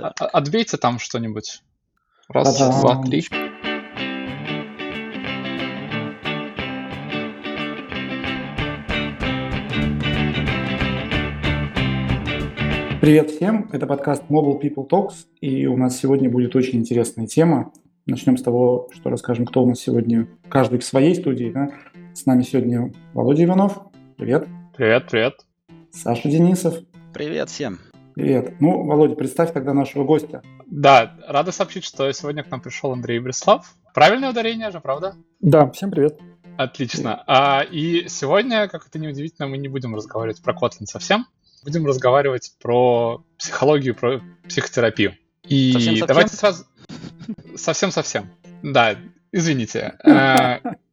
А, а, отбейте там что-нибудь. Раз, Та-дам. два, три. Привет всем, это подкаст Mobile People Talks, и у нас сегодня будет очень интересная тема. Начнем с того, что расскажем, кто у нас сегодня, каждый в своей студии. Да? С нами сегодня Володя Иванов. Привет. Привет, привет. Саша Денисов. Привет всем. Привет. Ну, Володя, представь тогда нашего гостя. Да, рада сообщить, что сегодня к нам пришел Андрей Брислав. Правильное ударение же, правда? Да, всем привет. Отлично. А, и сегодня, как это неудивительно, мы не будем разговаривать про Kotlin совсем. Будем разговаривать про психологию, про психотерапию. И совсем, давайте сразу... Совсем-совсем. Да, извините.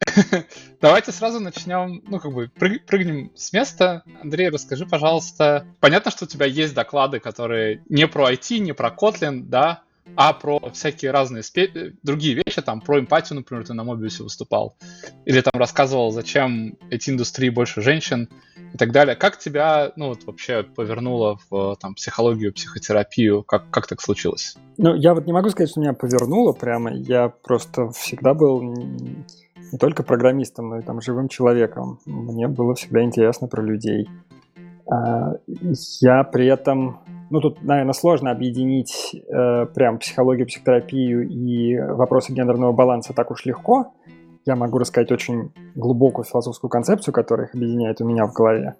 Э, Давайте сразу начнем, ну, как бы, прыгнем с места. Андрей, расскажи, пожалуйста. Понятно, что у тебя есть доклады, которые не про IT, не про Kotlin, да, а про всякие разные спе- другие вещи, там, про эмпатию, например, ты на Мобиусе выступал, или там рассказывал, зачем эти индустрии больше женщин и так далее. Как тебя, ну, вот вообще повернуло в там, психологию, психотерапию? Как, как так случилось? Ну, я вот не могу сказать, что меня повернуло прямо. Я просто всегда был не только программистом, но и там живым человеком. Мне было всегда интересно про людей. А, я при этом, ну тут, наверное, сложно объединить э, прям психологию, психотерапию и вопросы гендерного баланса так уж легко. Я могу рассказать очень глубокую философскую концепцию, которая их объединяет у меня в голове.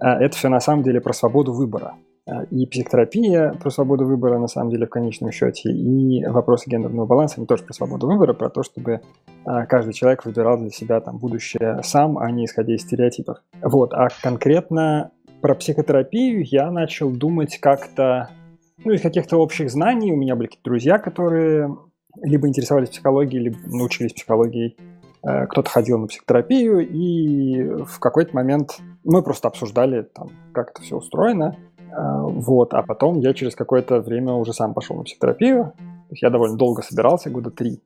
А, это все на самом деле про свободу выбора. А, и психотерапия про свободу выбора, на самом деле, в конечном счете, и вопросы гендерного баланса, они тоже про свободу выбора, про то, чтобы а, каждый человек выбирал для себя там будущее сам, а не исходя из стереотипов. Вот, а конкретно про психотерапию я начал думать как-то, ну, из каких-то общих знаний. У меня были какие-то друзья, которые либо интересовались психологией, либо научились психологией. Э, кто-то ходил на психотерапию, и в какой-то момент мы просто обсуждали, там, как это все устроено. А, вот, а потом я через какое-то время уже сам пошел на психотерапию. Я довольно долго собирался, года три.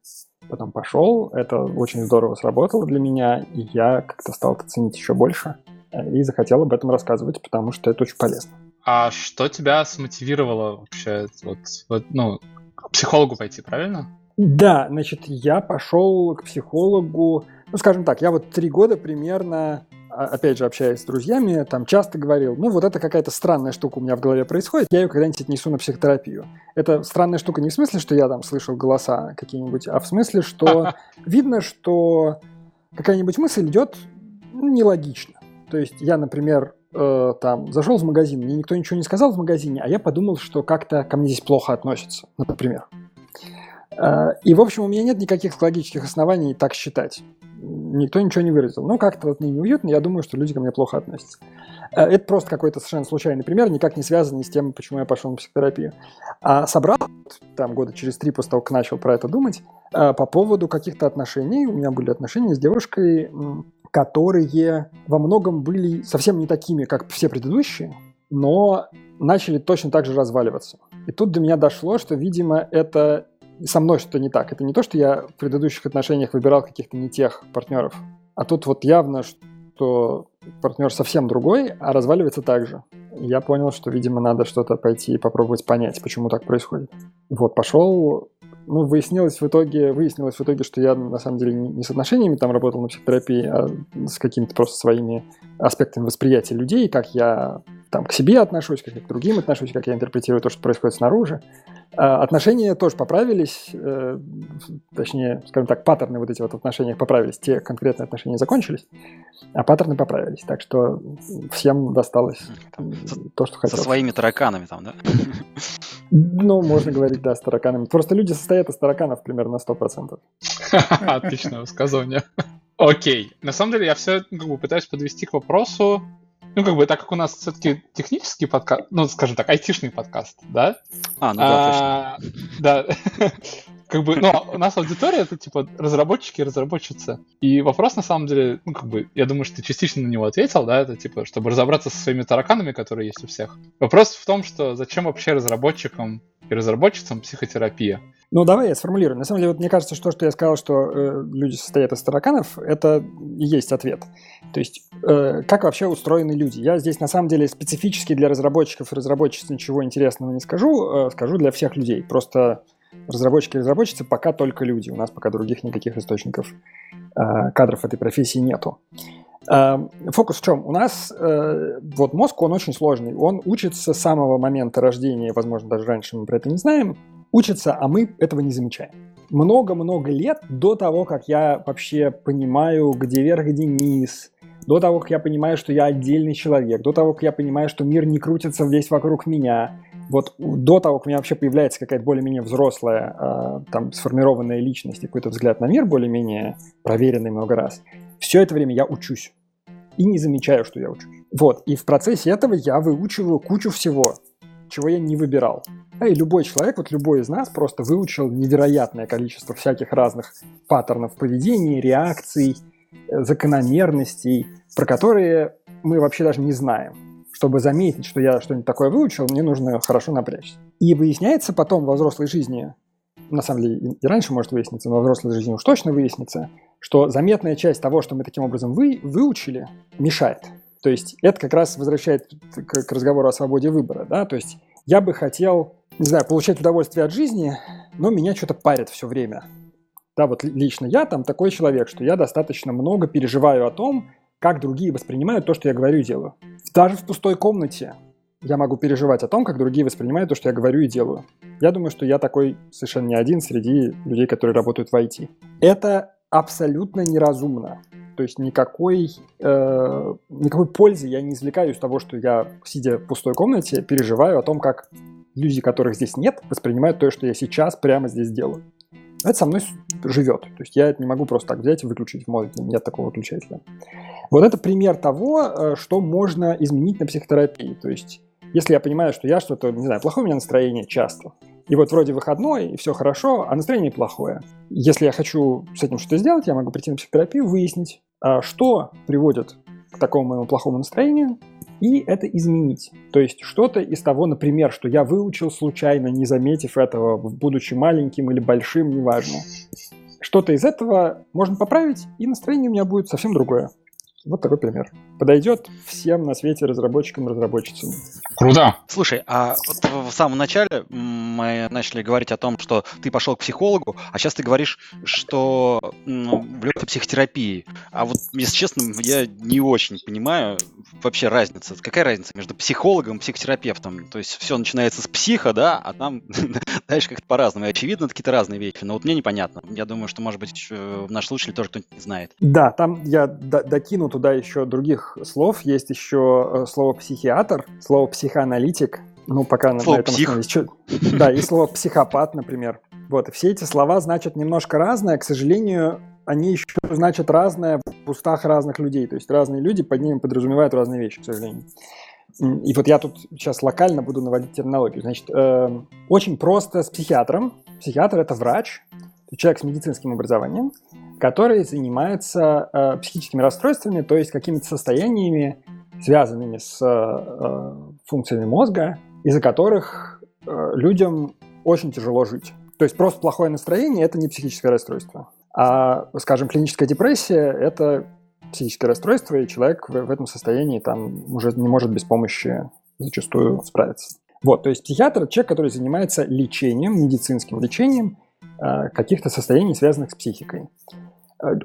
Потом пошел, это очень здорово сработало для меня, и я как-то стал это ценить еще больше э, и захотел об этом рассказывать, потому что это очень полезно. А что тебя смотивировало вообще вот, вот ну, к психологу пойти, правильно? Да, значит, я пошел к психологу, ну, скажем так, я вот три года примерно опять же, общаясь с друзьями, там часто говорил, ну, вот это какая-то странная штука у меня в голове происходит, я ее когда-нибудь отнесу на психотерапию. Это странная штука не в смысле, что я там слышал голоса какие-нибудь, а в смысле, что видно, что какая-нибудь мысль идет ну, нелогично. То есть я, например, э, там зашел в магазин, мне никто ничего не сказал в магазине, а я подумал, что как-то ко мне здесь плохо относятся, например. Э, и, в общем, у меня нет никаких логических оснований так считать никто ничего не выразил. Ну, как-то вот мне неуютно, я думаю, что люди ко мне плохо относятся. Э, это просто какой-то совершенно случайный пример, никак не связанный с тем, почему я пошел на психотерапию. А собрал, там, года через три после того, как начал про это думать, э, по поводу каких-то отношений. У меня были отношения с девушкой, которые во многом были совсем не такими, как все предыдущие, но начали точно так же разваливаться. И тут до меня дошло, что, видимо, это со мной что-то не так. Это не то, что я в предыдущих отношениях выбирал каких-то не тех партнеров, а тут вот явно, что партнер совсем другой, а разваливается так же. Я понял, что, видимо, надо что-то пойти и попробовать понять, почему так происходит. Вот, пошел, ну, выяснилось в итоге, выяснилось в итоге, что я на самом деле не с отношениями там работал на психотерапии, а с какими-то просто своими аспектами восприятия людей, как я там к себе отношусь, как я к другим отношусь, как я интерпретирую то, что происходит снаружи. А, отношения тоже поправились, э, точнее, скажем так, паттерны вот эти вот отношения поправились, те конкретные отношения закончились, а паттерны поправились, так что всем досталось там, то, что хотелось. Со своими тараканами там, да? Ну, можно говорить, да, с тараканами. Просто люди состоят из тараканов примерно на 100%. Отличное высказывание. Окей. На самом деле я все как бы, пытаюсь подвести к вопросу, ну, как бы, так как у нас все-таки технический подкаст, ну, скажем так, айтишный подкаст, да? А, ну да, а, точно. Да. Как бы, ну, у нас аудитория это типа разработчики и разработчицы. И вопрос, на самом деле, ну, как бы, я думаю, что ты частично на него ответил, да, это типа, чтобы разобраться со своими тараканами, которые есть у всех. Вопрос в том, что зачем вообще разработчикам и разработчицам психотерапия? Ну, давай я сформулирую. На самом деле, вот мне кажется, что, что я сказал, что э, люди состоят из тараканов, это и есть ответ. То есть, э, как вообще устроены люди? Я здесь, на самом деле, специфически для разработчиков и разработчиц ничего интересного не скажу, э, скажу для всех людей. Просто разработчики и разработчицы пока только люди. У нас пока других никаких источников э, кадров этой профессии нету. Э, фокус в чем? У нас э, вот мозг, он очень сложный. Он учится с самого момента рождения, возможно, даже раньше мы про это не знаем, учится, а мы этого не замечаем. Много-много лет до того, как я вообще понимаю, где верх, где низ, до того, как я понимаю, что я отдельный человек, до того, как я понимаю, что мир не крутится весь вокруг меня, вот до того, как у меня вообще появляется какая-то более-менее взрослая, э, там, сформированная личность, какой-то взгляд на мир более-менее проверенный много раз, все это время я учусь и не замечаю, что я учусь. Вот, и в процессе этого я выучиваю кучу всего, чего я не выбирал. А и любой человек, вот любой из нас просто выучил невероятное количество всяких разных паттернов поведения, реакций, э, закономерностей, про которые мы вообще даже не знаем. Чтобы заметить, что я что-нибудь такое выучил, мне нужно хорошо напрячься. И выясняется потом во взрослой жизни, на самом деле и раньше может выясниться, но во взрослой жизни уж точно выяснится, что заметная часть того, что мы таким образом вы, выучили, мешает. То есть это как раз возвращает к, к разговору о свободе выбора. Да? То есть я бы хотел, не знаю, получать удовольствие от жизни, но меня что-то парит все время. Да, вот лично я там такой человек, что я достаточно много переживаю о том, как другие воспринимают то, что я говорю и делаю. Даже в пустой комнате я могу переживать о том, как другие воспринимают то, что я говорю и делаю. Я думаю, что я такой совершенно не один среди людей, которые работают в IT. Это абсолютно неразумно. То есть никакой, э, никакой пользы я не извлекаю из того, что я, сидя в пустой комнате, переживаю о том, как люди, которых здесь нет, воспринимают то, что я сейчас прямо здесь делаю. Это со мной живет. То есть я это не могу просто так взять и выключить в мозге. Нет такого выключателя. Вот это пример того, э, что можно изменить на психотерапии. То есть если я понимаю, что я что-то, не знаю, плохое у меня настроение часто, и вот вроде выходной, и все хорошо, а настроение плохое. Если я хочу с этим что-то сделать, я могу прийти на психотерапию, выяснить, а что приводит к такому моему плохому настроению, и это изменить. То есть что-то из того, например, что я выучил случайно, не заметив этого, будучи маленьким или большим, неважно. Что-то из этого можно поправить, и настроение у меня будет совсем другое. Вот такой пример. Подойдет всем на свете разработчикам и разработчицам. Круто. Слушай, а вот в самом начале мы начали говорить о том, что ты пошел к психологу, а сейчас ты говоришь, что ну, влюбился в психотерапии. А вот, если честно, я не очень понимаю вообще разница. Какая разница между психологом и психотерапевтом? То есть все начинается с психа, да, а там дальше как-то по-разному. И очевидно, это какие-то разные вещи. Но вот мне непонятно. Я думаю, что, может быть, в наш слушатель тоже кто-нибудь не знает. Да, там я докину туда еще других слов. Есть еще э, слово психиатр, слово психоаналитик. Ну, пока слово на этом псих. основе. Да, и слово психопат, например. Вот, все эти слова значат немножко разное. К сожалению, они еще значат разное в устах разных людей. То есть разные люди под ними подразумевают разные вещи, к сожалению. И вот я тут сейчас локально буду наводить терминологию. Значит, э, очень просто с психиатром. Психиатр – это врач, человек с медицинским образованием, который занимается э, психическими расстройствами, то есть какими-то состояниями, связанными с э, функциями мозга, из-за которых э, людям очень тяжело жить. То есть просто плохое настроение – это не психическое расстройство. А, скажем, клиническая депрессия – это психическое расстройство, и человек в, в этом состоянии там уже не может без помощи зачастую справиться. Вот, то есть психиатр – человек, который занимается лечением, медицинским лечением э, каких-то состояний, связанных с психикой.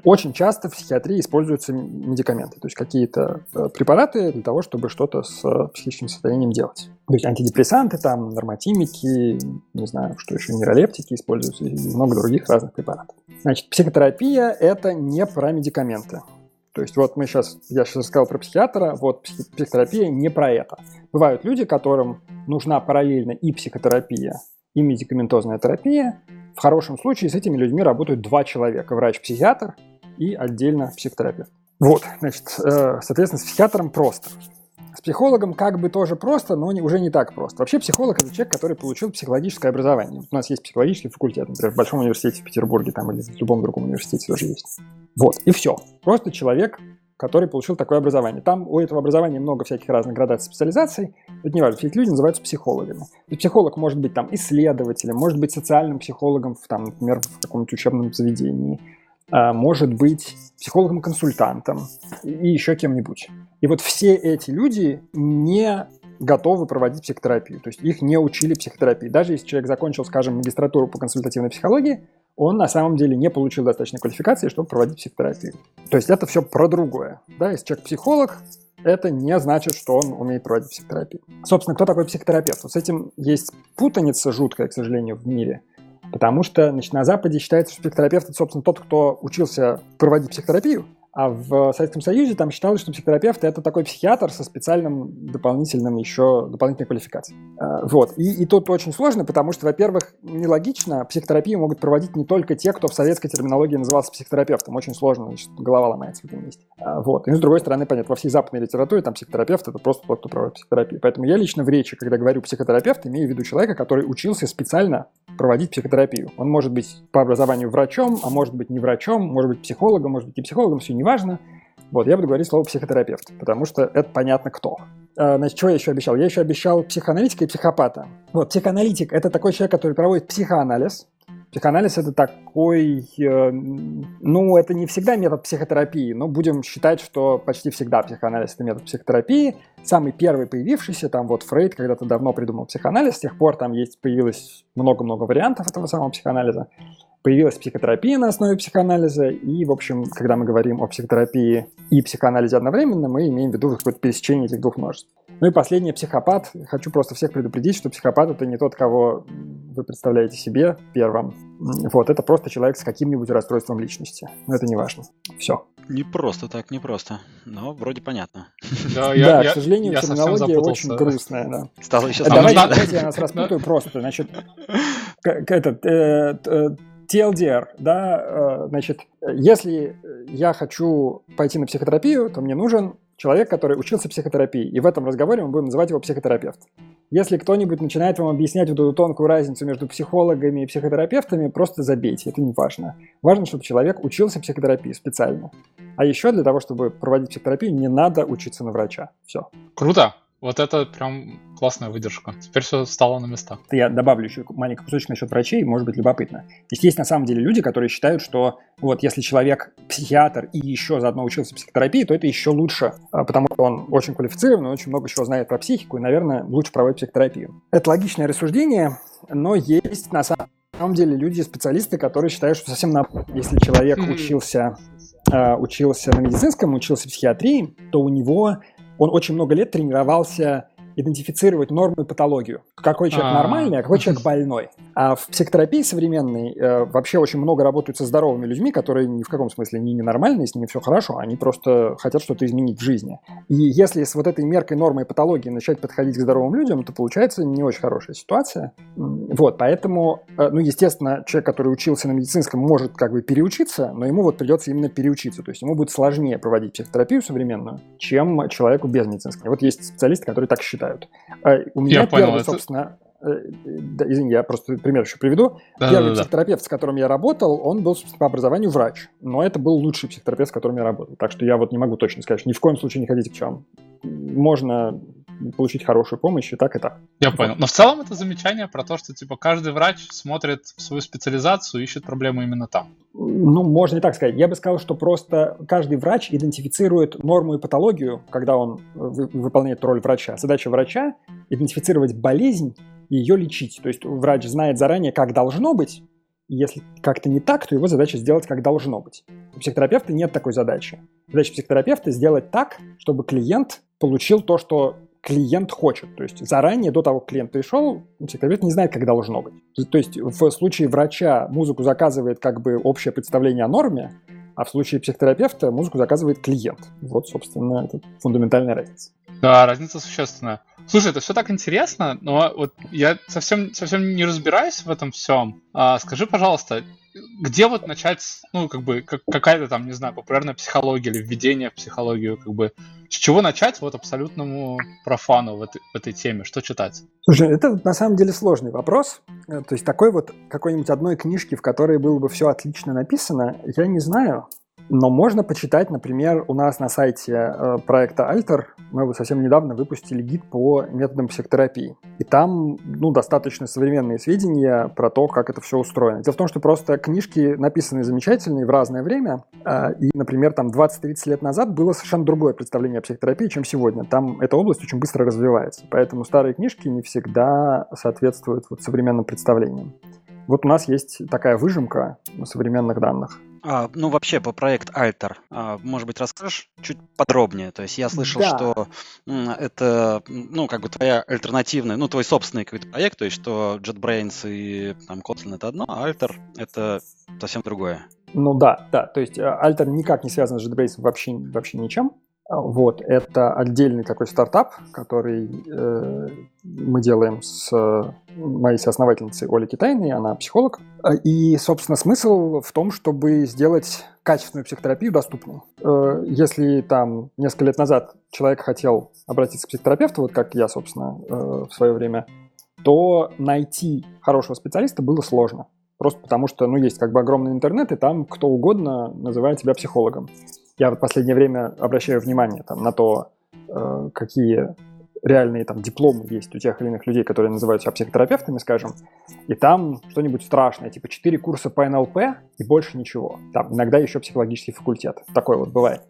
Очень часто в психиатрии используются медикаменты, то есть какие-то э, препараты для того, чтобы что-то с э, психическим состоянием делать. То есть антидепрессанты, там, нормотимики, не знаю, что еще, нейролептики используются и много других разных препаратов. Значит, психотерапия – это не про медикаменты. То есть вот мы сейчас, я сейчас сказал про психиатра, вот психотерапия не про это. Бывают люди, которым нужна параллельно и психотерапия, и медикаментозная терапия, в хорошем случае с этими людьми работают два человека. Врач-психиатр и отдельно психотерапевт. Вот, значит, э, соответственно, с психиатром просто. С психологом как бы тоже просто, но не, уже не так просто. Вообще психолог – это человек, который получил психологическое образование. У нас есть психологический факультет, например, в Большом университете в Петербурге там, или в любом другом университете тоже есть. Вот, и все. Просто человек который получил такое образование. Там у этого образования много всяких разных градаций специализаций. Это не важно, эти люди называются психологами. И психолог может быть там исследователем, может быть социальным психологом, в, там, например, в каком-нибудь учебном заведении, а, может быть психологом-консультантом и еще кем-нибудь. И вот все эти люди не готовы проводить психотерапию. То есть их не учили психотерапии. Даже если человек закончил, скажем, магистратуру по консультативной психологии, он на самом деле не получил достаточной квалификации, чтобы проводить психотерапию. То есть это все про другое. Да, если человек психолог, это не значит, что он умеет проводить психотерапию. Собственно, кто такой психотерапевт? Вот с этим есть путаница жуткая, к сожалению, в мире. Потому что значит, на Западе считается, что психотерапевт – это, собственно, тот, кто учился проводить психотерапию, а в Советском Союзе там считалось, что психотерапевт это такой психиатр со специальным дополнительным еще дополнительной квалификацией. А, вот. И, и тут очень сложно, потому что, во-первых, нелогично, психотерапию могут проводить не только те, кто в советской терминологии назывался психотерапевтом. Очень сложно, значит, голова ломается в этом месте. А, вот. И с другой стороны, понятно, во всей западной литературе там психотерапевт это просто тот, кто проводит психотерапию. Поэтому я лично в речи, когда говорю психотерапевт, имею в виду человека, который учился специально проводить психотерапию. Он может быть по образованию врачом, а может быть не врачом, может быть психологом, может быть и психологом, все неважно. Вот, я буду говорить слово психотерапевт, потому что это понятно кто. А, значит, что я еще обещал? Я еще обещал психоаналитика и психопата. Вот, психоаналитик – это такой человек, который проводит психоанализ, Психоанализ это такой, э, ну, это не всегда метод психотерапии, но будем считать, что почти всегда психоанализ это метод психотерапии. Самый первый появившийся, там вот Фрейд когда-то давно придумал психоанализ, с тех пор там есть, появилось много-много вариантов этого самого психоанализа. Появилась психотерапия на основе психоанализа, и, в общем, когда мы говорим о психотерапии и психоанализе одновременно, мы имеем в виду какое-то пересечение этих двух множеств. Ну и последнее, психопат. Хочу просто всех предупредить, что психопат это не тот, кого вы представляете себе первым. Вот, это просто человек с каким-нибудь расстройством личности. Но это не важно. Все. Не просто так, не просто. Но вроде понятно. Да, я, к сожалению, я терминология очень грустная. Да. Стало еще Давайте, давайте я нас распутаю просто. Значит, этот, э, TLDR, да, э, значит, если я хочу пойти на психотерапию, то мне нужен человек, который учился психотерапии, и в этом разговоре мы будем называть его психотерапевт. Если кто-нибудь начинает вам объяснять вот эту тонкую разницу между психологами и психотерапевтами, просто забейте, это не важно. Важно, чтобы человек учился психотерапии специально. А еще для того, чтобы проводить психотерапию, не надо учиться на врача. Все. Круто. Вот это прям классная выдержка. Теперь все стало на места. Я добавлю еще маленький кусочек насчет врачей, может быть любопытно. Здесь есть на самом деле люди, которые считают, что вот если человек психиатр и еще заодно учился психотерапии, то это еще лучше, а, потому что он очень квалифицирован, очень много чего знает про психику и, наверное, лучше проводит психотерапию. Это логичное рассуждение, но есть на самом деле люди, специалисты, которые считают, что совсем на... Если человек учился, а, учился на медицинском, учился в психиатрии, то у него он очень много лет тренировался идентифицировать норму и патологию. Какой человек А-а-а. нормальный, а какой человек больной. А в психотерапии современной э, вообще очень много работают со здоровыми людьми, которые ни в каком смысле не ненормальные, с ними все хорошо, они просто хотят что-то изменить в жизни. И если с вот этой меркой нормы и патологии начать подходить к здоровым людям, то получается не очень хорошая ситуация. Вот, поэтому, э, ну, естественно, человек, который учился на медицинском, может как бы переучиться, но ему вот придется именно переучиться. То есть ему будет сложнее проводить психотерапию современную, чем человеку без медицинского. Вот есть специалисты, которые так считают считают. А у меня я первый, понял, собственно, это... да, извини, я просто пример еще приведу. Да, Первый да, психотерапевт, да. с которым я работал, он был, собственно, по образованию врач, но это был лучший психотерапевт, с которым я работал. Так что я вот не могу точно сказать, что ни в коем случае не ходите к чем. Можно получить хорошую помощь и так, и так. Я понял. Но в целом это замечание про то, что типа каждый врач смотрит в свою специализацию, ищет проблему именно там. Ну, можно не так сказать. Я бы сказал, что просто каждый врач идентифицирует норму и патологию, когда он выполняет роль врача. Задача врача – идентифицировать болезнь и ее лечить. То есть врач знает заранее, как должно быть, и если как-то не так, то его задача сделать, как должно быть. У психотерапевта нет такой задачи. Задача психотерапевта сделать так, чтобы клиент получил то, что клиент хочет. То есть заранее, до того, как клиент пришел, психотерапевт не знает, как должно быть. То есть в случае врача музыку заказывает как бы общее представление о норме, а в случае психотерапевта музыку заказывает клиент. Вот, собственно, это фундаментальная разница. Да, разница существенная. Слушай, это все так интересно, но вот я совсем, совсем не разбираюсь в этом всем. А, скажи, пожалуйста, где вот начать, ну, как бы, как, какая-то там, не знаю, популярная психология или введение в психологию, как бы, с чего начать вот абсолютному профану в этой, в этой теме, что читать? Слушай, это на самом деле сложный вопрос. Э, то есть такой вот какой-нибудь одной книжки, в которой было бы все отлично написано, я не знаю. Но можно почитать, например, у нас на сайте э, проекта Alter мы вот совсем недавно выпустили гид по методам психотерапии. И там ну, достаточно современные сведения про то, как это все устроено. Дело в том, что просто книжки написаны замечательные в разное время. Э, и, например, там 20-30 лет назад было совершенно другое представление о психотерапии, чем сегодня. Там эта область очень быстро развивается. Поэтому старые книжки не всегда соответствуют вот современным представлениям. Вот у нас есть такая выжимка современных данных. А, ну, вообще, по проект Alter, а, может быть, расскажешь чуть подробнее? То есть я слышал, да. что это, ну, как бы твоя альтернативная, ну, твой собственный какой-то проект, то есть что JetBrains и там Kotlin это одно, а Alter это совсем другое. Ну да, да, то есть э, Alter никак не связан с JetBrains вообще, вообще ничем. Вот, это отдельный такой стартап, который э, мы делаем с моей соосновательницей Олей Китайной, она психолог. И, собственно, смысл в том, чтобы сделать качественную психотерапию доступной. Э, если там несколько лет назад человек хотел обратиться к психотерапевту, вот как я, собственно, э, в свое время, то найти хорошего специалиста было сложно. Просто потому что, ну, есть как бы огромный интернет, и там кто угодно называет себя психологом. Я в последнее время обращаю внимание там, на то, э, какие реальные там дипломы есть у тех или иных людей, которые называют себя психотерапевтами, скажем, и там что-нибудь страшное, типа 4 курса по НЛП и больше ничего. Там иногда еще психологический факультет. Такое вот бывает.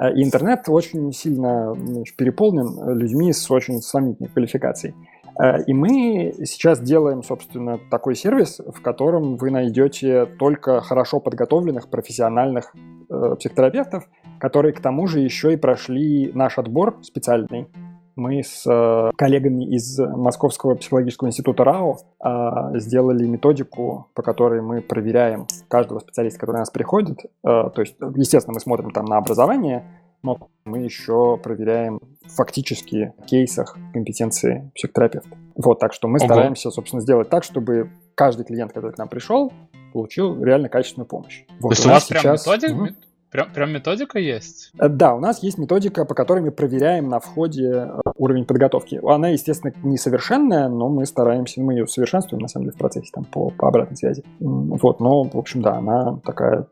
Э, и интернет очень сильно значит, переполнен людьми с очень сомнительной квалификацией. Э, и мы сейчас делаем, собственно, такой сервис, в котором вы найдете только хорошо подготовленных профессиональных э, психотерапевтов, которые к тому же еще и прошли наш отбор специальный. Мы с э, коллегами из Московского психологического института РАО э, сделали методику, по которой мы проверяем каждого специалиста, который у нас приходит. Э, то есть, естественно, мы смотрим там на образование, но мы еще проверяем фактически в кейсах компетенции психотерапевта. Вот, так что мы Ого. стараемся, собственно, сделать так, чтобы каждый клиент, который к нам пришел, получил реально качественную помощь. Вот, То есть у, у вас сейчас... прям методик, угу. Прям, прям методика есть? Э, да, у нас есть методика, по которой мы проверяем на входе э, уровень подготовки. Она, естественно, несовершенная, но мы стараемся, мы ее совершенствуем, на самом деле, в процессе там, по, по обратной связи. Вот, но, в общем, да, она такая...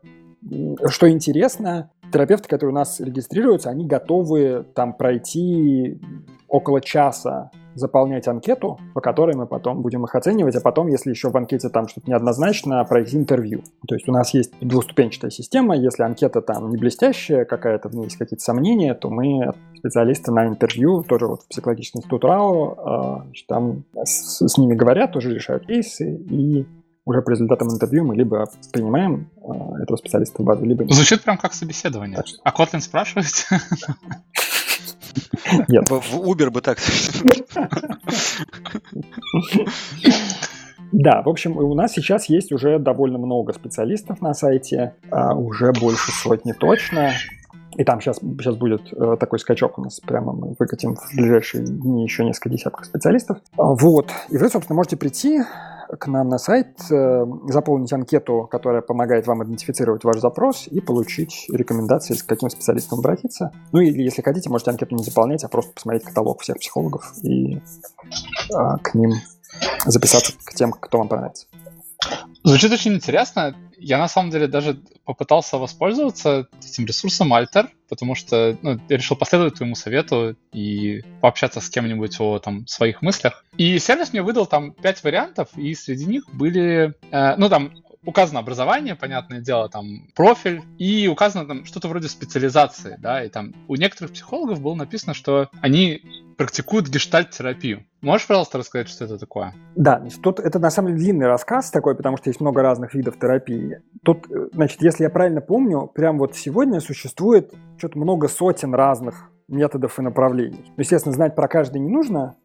Что интересно, терапевты, которые у нас регистрируются, они готовы там пройти около часа заполнять анкету, по которой мы потом будем их оценивать, а потом, если еще в анкете там что-то неоднозначно, пройти интервью. То есть у нас есть двуступенчатая система, если анкета там не блестящая, какая-то в ней есть какие-то сомнения, то мы специалисты на интервью, тоже вот в психологический институт РАО, а, там с, с ними говорят, тоже решают кейсы, и уже по результатам интервью мы либо принимаем э, этого специалиста в базу, либо нет. Звучит прям как собеседование. Так А Kotlin спрашивает? Нет. В Uber бы так. Да, в общем, у нас сейчас есть уже довольно много специалистов на сайте, а уже больше сотни точно. И там сейчас, сейчас будет э, такой скачок у нас, прямо мы выкатим в ближайшие дни еще несколько десятков специалистов. Вот. И вы, собственно, можете прийти, к нам на сайт, э, заполнить анкету, которая помогает вам идентифицировать ваш запрос и получить рекомендации, с каким специалистом обратиться. Ну или, если хотите, можете анкету не заполнять, а просто посмотреть каталог всех психологов и а, к ним записаться к тем, кто вам понравится. Звучит очень интересно. Я на самом деле даже попытался воспользоваться этим ресурсом Alter, потому что ну, я решил последовать твоему совету и пообщаться с кем-нибудь о там, своих мыслях. И сервис мне выдал там пять вариантов, и среди них были, э, ну там указано образование, понятное дело, там профиль, и указано там что-то вроде специализации, да, и там у некоторых психологов было написано, что они практикуют гештальт-терапию. Можешь, пожалуйста, рассказать, что это такое? Да, тут это на самом деле длинный рассказ такой, потому что есть много разных видов терапии. Тут, э, значит, если я правильно помню, прям вот сегодня существует что-то много сотен разных методов и направлений. Естественно, знать про каждый не нужно,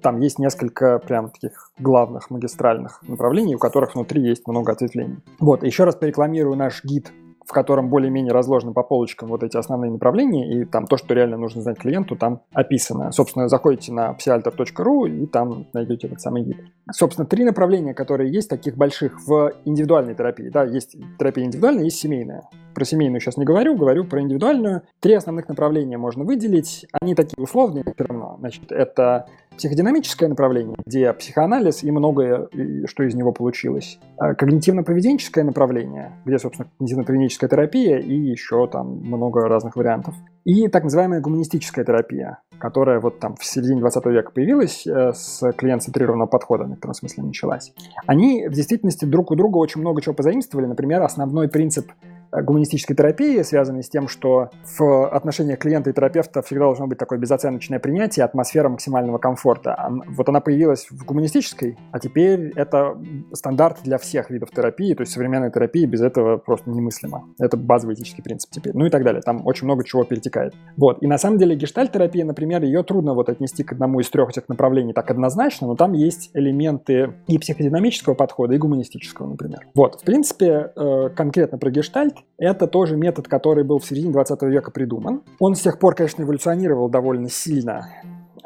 там есть несколько прям таких главных магистральных направлений, у которых внутри есть много ответвлений. Вот, еще раз порекламирую наш гид в котором более-менее разложены по полочкам вот эти основные направления, и там то, что реально нужно знать клиенту, там описано. Собственно, заходите на psyalter.ru и там найдете этот самый гид. Собственно, три направления, которые есть таких больших в индивидуальной терапии. Да, есть терапия индивидуальная, есть семейная. про семейную сейчас не говорю, говорю про индивидуальную. Три основных направления можно выделить. Они такие условные все равно. Значит, это психодинамическое направление, где психоанализ и многое, что из него получилось. А когнитивно-поведенческое направление, где, собственно, когнитивно-поведенческая терапия и еще там много разных вариантов. И так называемая гуманистическая терапия, которая вот там в середине 20 века появилась э, с клиент-центрированного подхода, в некотором смысле началась. Они в действительности друг у друга очень много чего позаимствовали. Например, основной принцип гуманистической терапии, связанной с тем, что в отношениях клиента и терапевта всегда должно быть такое безоценочное принятие, атмосфера максимального комфорта. Вот она появилась в гуманистической, а теперь это стандарт для всех видов терапии, то есть современной терапии без этого просто немыслимо. Это базовый этический принцип теперь. Ну и так далее. Там очень много чего перетекает. Вот. И на самом деле гештальт-терапия, например, ее трудно вот отнести к одному из трех этих направлений так однозначно, но там есть элементы и психодинамического подхода, и гуманистического, например. Вот. В принципе, э, конкретно про гештальт это тоже метод, который был в середине 20 века придуман. Он с тех пор, конечно, эволюционировал довольно сильно,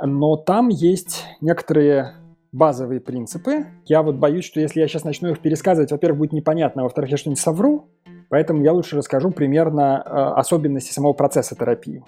но там есть некоторые базовые принципы. Я вот боюсь, что если я сейчас начну их пересказывать, во-первых, будет непонятно, а во-вторых, я что-нибудь совру, поэтому я лучше расскажу примерно э, особенности самого процесса терапии.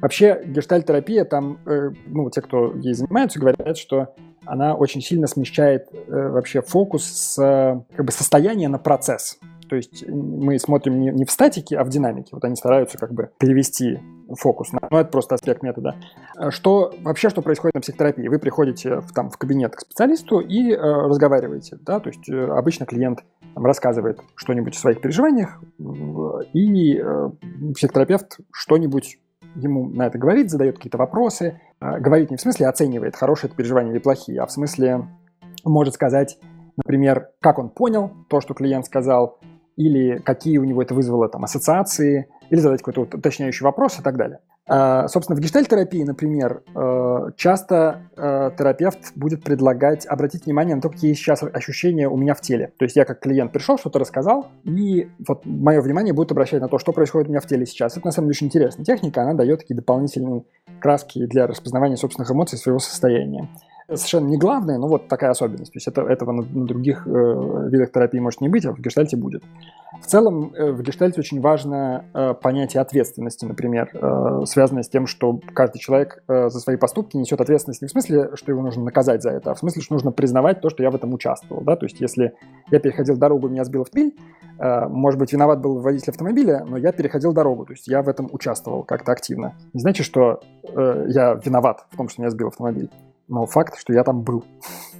Вообще, гештальт-терапия, там, э, ну, те, кто ей занимаются, говорят, что она очень сильно смещает э, вообще фокус с как бы состояния на процесс. То есть мы смотрим не, не в статике, а в динамике. Вот они стараются как бы перевести фокус. Ну, это просто аспект метода. А что вообще, что происходит на психотерапии? Вы приходите в, там, в кабинет к специалисту и э, разговариваете. Да? То есть э, обычно клиент там, рассказывает что-нибудь о своих переживаниях, и э, психотерапевт что-нибудь ему на это говорит, задает какие-то вопросы. Э, говорит не в смысле оценивает, хорошие это переживания или плохие, а в смысле может сказать, например, как он понял то, что клиент сказал, или какие у него это вызвало там ассоциации, или задать какой-то уточняющий вопрос и так далее. А, собственно, в гештальтерапии, например, э, часто э, терапевт будет предлагать обратить внимание на то, какие сейчас ощущения у меня в теле. То есть я как клиент пришел, что-то рассказал, и вот мое внимание будет обращать на то, что происходит у меня в теле сейчас. Это на самом деле очень интересная техника, она дает такие дополнительные краски для распознавания собственных эмоций своего состояния совершенно не главное, но вот такая особенность. То есть это, этого на, на других э, видах терапии может не быть, а в гештальте будет. В целом э, в гештальте очень важно э, понятие ответственности, например, э, связанное с тем, что каждый человек э, за свои поступки несет ответственность не в смысле, что его нужно наказать за это, а в смысле, что нужно признавать то, что я в этом участвовал. Да? То есть если я переходил дорогу, меня сбил автомобиль, э, может быть, виноват был водитель автомобиля, но я переходил дорогу, то есть я в этом участвовал как-то активно. Не значит, что э, я виноват в том, что меня сбил автомобиль но факт, что я там был.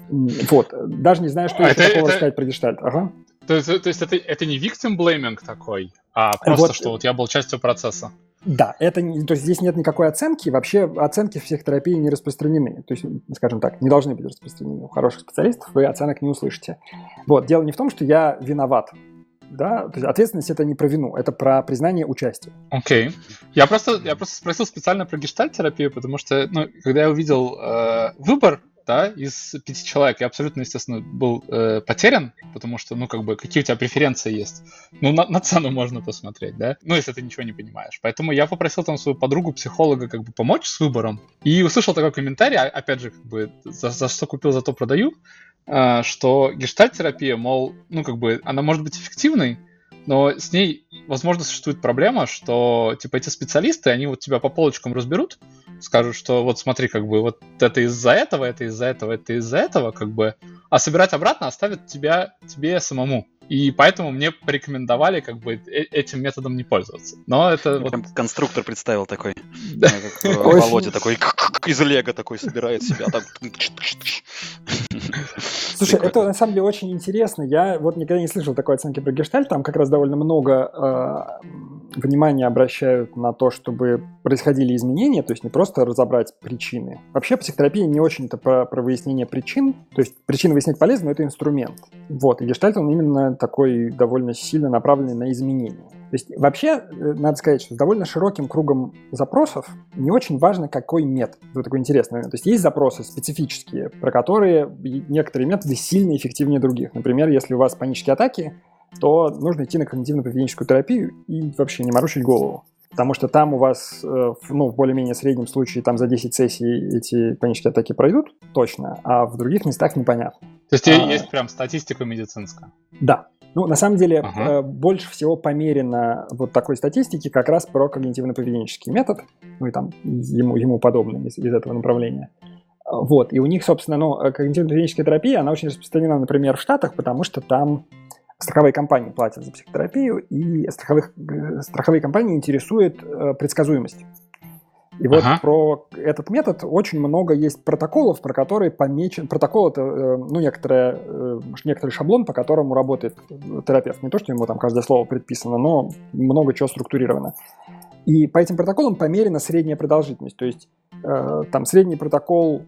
Вот. Даже не знаю, что а еще это, такого это... сказать про гештальт. Ага. То, то, то есть это, это не victim blaming такой, а просто, вот, что вот я был частью процесса. Да, это не, то есть здесь нет никакой оценки, вообще оценки в психотерапии не распространены. То есть, скажем так, не должны быть распространены. У хороших специалистов вы оценок не услышите. Вот, дело не в том, что я виноват да, то есть ответственность это не про вину, это про признание участия. Окей. Okay. Я просто, я просто спросил специально про гештальт-терапию, потому что, ну, когда я увидел э, выбор, да, из пяти человек, я абсолютно, естественно, был э, потерян, потому что, ну, как бы, какие у тебя преференции есть. Ну, на, на цену можно посмотреть, да, ну, если ты ничего не понимаешь. Поэтому я попросил там свою подругу, психолога, как бы, помочь с выбором, и услышал такой комментарий, а, опять же, как бы, за, за что купил, за то продаю, а, что гештальт-терапия, мол, ну, как бы, она может быть эффективной, но с ней, возможно, существует проблема, что, типа, эти специалисты, они вот тебя по полочкам разберут, скажут, что вот смотри, как бы, вот это из-за этого, это из-за этого, это из-за этого, как бы, а собирать обратно оставят тебя, тебе самому. И поэтому мне порекомендовали как бы э, этим методом не пользоваться. Но это... Вот... Конструктор представил такой. Володя такой из лего такой собирает себя. Так... Слушай, это на самом деле очень интересно. Я вот никогда не слышал такой оценки про гештальт. Там как раз довольно много э, внимания обращают на то, чтобы происходили изменения, то есть не просто разобрать причины. Вообще психотерапия не очень-то про, про выяснение причин. То есть причины выяснять полезно, но это инструмент. Вот. И гештальт, он именно такой довольно сильно направленный на изменения. То есть вообще, э, надо сказать, что с довольно широким кругом запросов не очень важно, какой метод. Это такой интересный момент. То есть есть запросы специфические, про которые некоторые методы сильно эффективнее других. Например, если у вас панические атаки, то нужно идти на когнитивно-поведенческую терапию и вообще не морочить голову. Потому что там у вас, э, ну, в более-менее среднем случае, там за 10 сессий эти панические атаки пройдут, точно, а в других местах непонятно. То есть а, есть прям статистика медицинская? Да, Ну, на самом деле, ага. э, больше всего померено вот такой статистики как раз про когнитивно-поведенческий метод, ну и там ему, ему подобные из, из этого направления. Вот, и у них, собственно, ну, когнитивно-поведенческая терапия, она очень распространена, например, в Штатах, потому что там страховые компании платят за психотерапию, и страховых, э, страховые компании интересует э, предсказуемость. И вот ага. про этот метод очень много есть протоколов, про которые помечен... Протокол — это э, ну, некоторое, э, некоторый шаблон, по которому работает терапевт. Не то, что ему там каждое слово предписано, но много чего структурировано. И по этим протоколам померена средняя продолжительность. То есть э, там средний протокол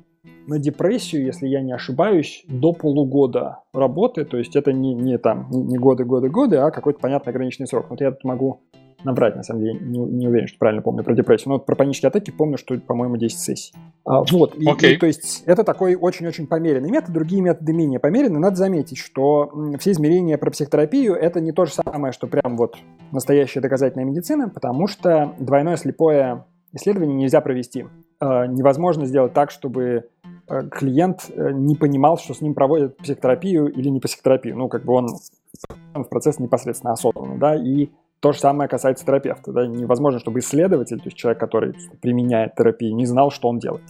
на депрессию, если я не ошибаюсь, до полугода работы. То есть это не, не там не годы, годы, годы, а какой-то понятный ограниченный срок. Вот я тут могу набрать, на самом деле, не, не уверен, что правильно помню про депрессию, но вот про панические атаки помню, что, по-моему, 10 сессий. А, вот, и, okay. и, то есть это такой очень-очень померенный метод, другие методы менее померенные. Надо заметить, что все измерения про психотерапию это не то же самое, что прям вот настоящая доказательная медицина, потому что двойное слепое исследование нельзя провести. А, невозможно сделать так, чтобы э, клиент э, не понимал, что с ним проводят психотерапию или не психотерапию. Ну, как бы он в процесс непосредственно осознанно, да, и то же самое касается терапевта. Да? Невозможно, чтобы исследователь, то есть человек, который применяет терапию, не знал, что он делает.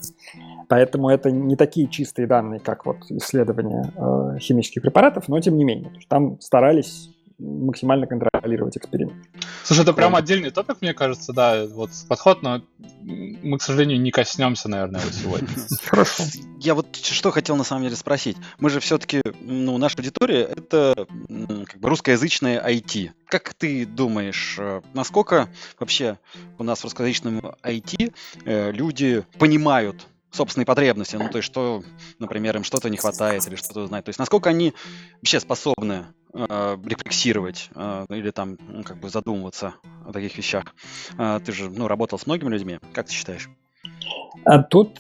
Поэтому это не такие чистые данные, как вот исследования э, химических препаратов, но тем не менее. Там старались максимально контролировать эксперимент. Слушай, это прям отдельный топик, мне кажется, да, вот подход, но мы, к сожалению, не коснемся, наверное, его сегодня. Хорошо. Я вот что хотел на самом деле спросить. Мы же все-таки, ну, наша аудитория — это как бы русскоязычное IT. Как ты думаешь, э, насколько вообще у нас в русскоязычном IT э, люди понимают собственные потребности, ну, то есть, что, например, им что-то не хватает или что-то знать. То есть, насколько они вообще способны э, рефлексировать э, или там, ну, как бы задумываться о таких вещах. Э, ты же, ну, работал с многими людьми. Как ты считаешь? А тут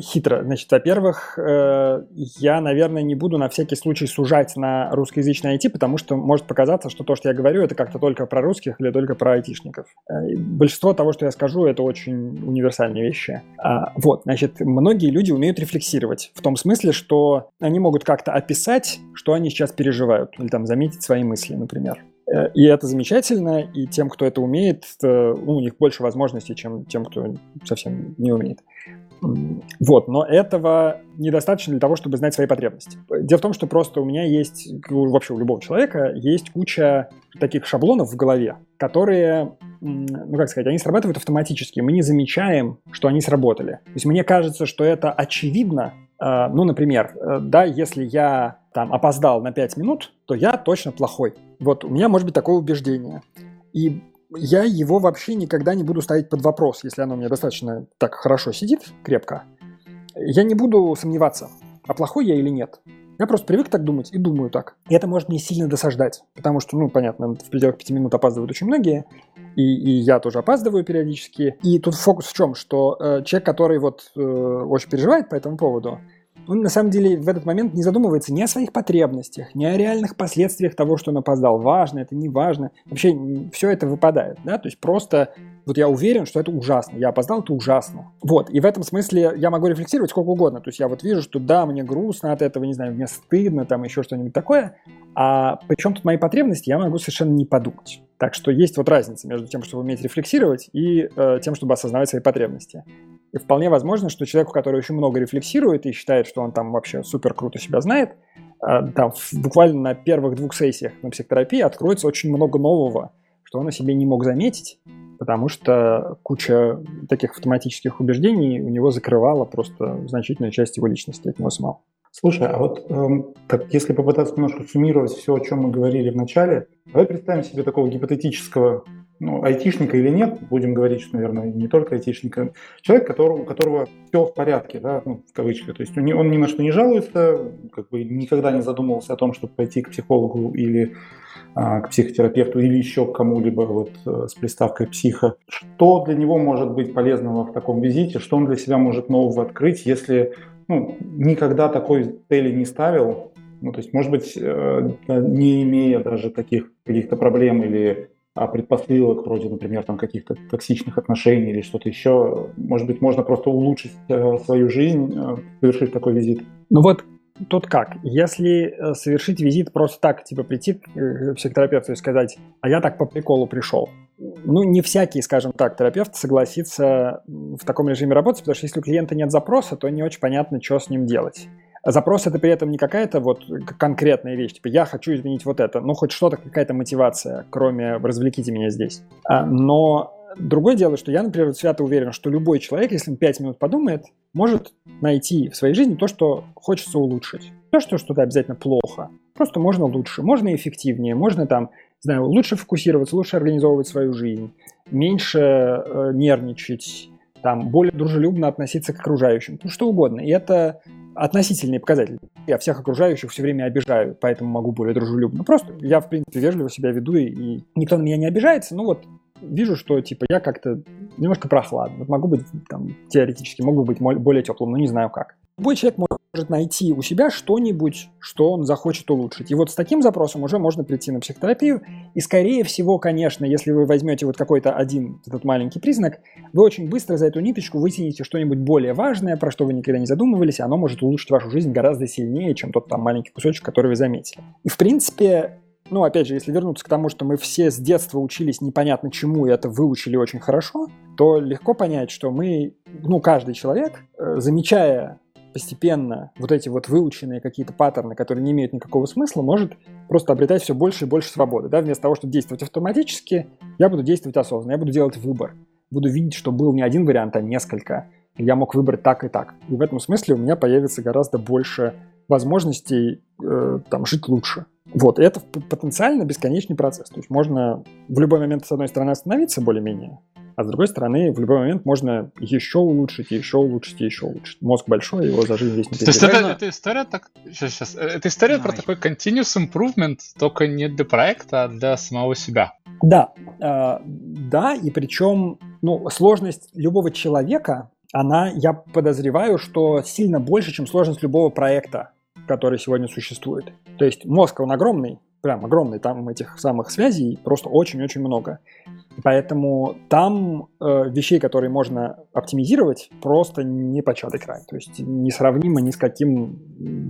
хитро. Значит, во-первых, э, я, наверное, не буду на всякий случай сужать на русскоязычное IT, потому что может показаться, что то, что я говорю, это как-то только про русских или только про айтишников. Э, большинство того, что я скажу, это очень универсальные вещи. А, вот, значит, многие люди умеют рефлексировать в том смысле, что они могут как-то описать, что они сейчас переживают, или там заметить свои мысли, например. Э, и это замечательно, и тем, кто это умеет, ну, у них больше возможностей, чем тем, кто совсем не умеет. Вот, но этого недостаточно для того, чтобы знать свои потребности. Дело в том, что просто у меня есть, вообще у любого человека, есть куча таких шаблонов в голове, которые, ну как сказать, они срабатывают автоматически. Мы не замечаем, что они сработали. То есть мне кажется, что это очевидно. А, ну, например, э, да, если я там опоздал на 5 минут, то я точно плохой. Вот у меня может быть такое убеждение. И я его вообще никогда не буду ставить под вопрос, если оно у меня достаточно так хорошо сидит, крепко. Я не буду сомневаться, а плохой я или нет. Я просто привык так думать и думаю так. И это может мне сильно досаждать, потому что, ну, понятно, в пределах пяти минут опаздывают очень многие, и, и я тоже опаздываю периодически. И тут фокус в чем, что э, человек, который вот э, очень переживает по этому поводу, он на самом деле в этот момент не задумывается ни о своих потребностях, ни о реальных последствиях того, что он опоздал. Важно, это не важно. Вообще все это выпадает, да, то есть просто вот я уверен, что это ужасно. Я опоздал, это ужасно. Вот, и в этом смысле я могу рефлексировать сколько угодно. То есть я вот вижу, что да, мне грустно от этого, не знаю, мне стыдно, там еще что-нибудь такое. А причем тут мои потребности, я могу совершенно не подумать. Так что есть вот разница между тем, чтобы уметь рефлексировать, и э, тем, чтобы осознавать свои потребности. И вполне возможно, что человеку, который очень много рефлексирует и считает, что он там вообще супер круто себя знает, э, там буквально на первых двух сессиях на психотерапии откроется очень много нового, что он о себе не мог заметить, потому что куча таких автоматических убеждений у него закрывала просто значительную часть его личности от него самого. Слушай, а вот эм, так, если попытаться немножко суммировать все, о чем мы говорили в начале, давай представим себе такого гипотетического ну, айтишника или нет, будем говорить, что, наверное, не только айтишника, человек, которого, у которого все в порядке, да, ну, в кавычках, то есть он, ни на что не жалуется, как бы никогда не задумывался о том, чтобы пойти к психологу или а, к психотерапевту или еще к кому-либо вот э, с приставкой психа. Что для него может быть полезного в таком визите, что он для себя может нового открыть, если ну, никогда такой цели не ставил, ну, то есть, может быть, э, не имея даже таких каких-то проблем или предпосылок, вроде, например, там каких-то токсичных отношений или что-то еще, может быть, можно просто улучшить э, свою жизнь, э, совершить такой визит? Ну вот тут как? Если э, совершить визит просто так, типа прийти к психотерапевту и сказать, а я так по приколу пришел, ну, не всякий, скажем так, терапевт согласится в таком режиме работать, потому что если у клиента нет запроса, то не очень понятно, что с ним делать. Запрос это при этом не какая-то вот конкретная вещь, типа я хочу изменить вот это, ну хоть что-то, какая-то мотивация, кроме развлеките меня здесь. А, но другое дело, что я, например, свято уверен, что любой человек, если он 5 минут подумает, может найти в своей жизни то, что хочется улучшить. То, что что-то обязательно плохо. Просто можно лучше, можно эффективнее, можно там, знаю, лучше фокусироваться, лучше организовывать свою жизнь, меньше э, нервничать, там, более дружелюбно относиться к окружающим, ну, что угодно. И это относительные показатели. Я всех окружающих все время обижаю, поэтому могу более дружелюбно. Просто я, в принципе, вежливо себя веду, и, и никто на меня не обижается. Ну вот, вижу, что, типа, я как-то немножко прохладный. Вот могу быть, там, теоретически, могу быть более теплым, но не знаю как. Любой человек может найти у себя что-нибудь, что он захочет улучшить. И вот с таким запросом уже можно прийти на психотерапию. И скорее всего, конечно, если вы возьмете вот какой-то один этот маленький признак, вы очень быстро за эту ниточку вытянете что-нибудь более важное, про что вы никогда не задумывались, и оно может улучшить вашу жизнь гораздо сильнее, чем тот там маленький кусочек, который вы заметили. И в принципе, ну, опять же, если вернуться к тому, что мы все с детства учились непонятно чему, и это выучили очень хорошо, то легко понять, что мы, ну, каждый человек, э, замечая постепенно вот эти вот выученные какие-то паттерны, которые не имеют никакого смысла, может просто обретать все больше и больше свободы. Да? Вместо того, чтобы действовать автоматически, я буду действовать осознанно, я буду делать выбор. Буду видеть, что был не один вариант, а несколько. Я мог выбрать так и так. И в этом смысле у меня появится гораздо больше возможностей э, там, жить лучше. Вот, и это потенциально бесконечный процесс. То есть можно в любой момент, с одной стороны, остановиться более-менее, а с другой стороны, в любой момент можно еще улучшить, еще улучшить, еще улучшить. Мозг большой, его за жизнь здесь не То есть это, это история так... Сейчас, сейчас. Это история Давай. про такой continuous improvement, только не для проекта, а для самого себя. Да, э, да, и причем, ну, сложность любого человека, она, я подозреваю, что сильно больше, чем сложность любого проекта, который сегодня существует. То есть мозг, он огромный, прям огромный, там этих самых связей просто очень-очень много. Поэтому там э, вещей, которые можно оптимизировать, просто не початый край. То есть несравнимо ни с каким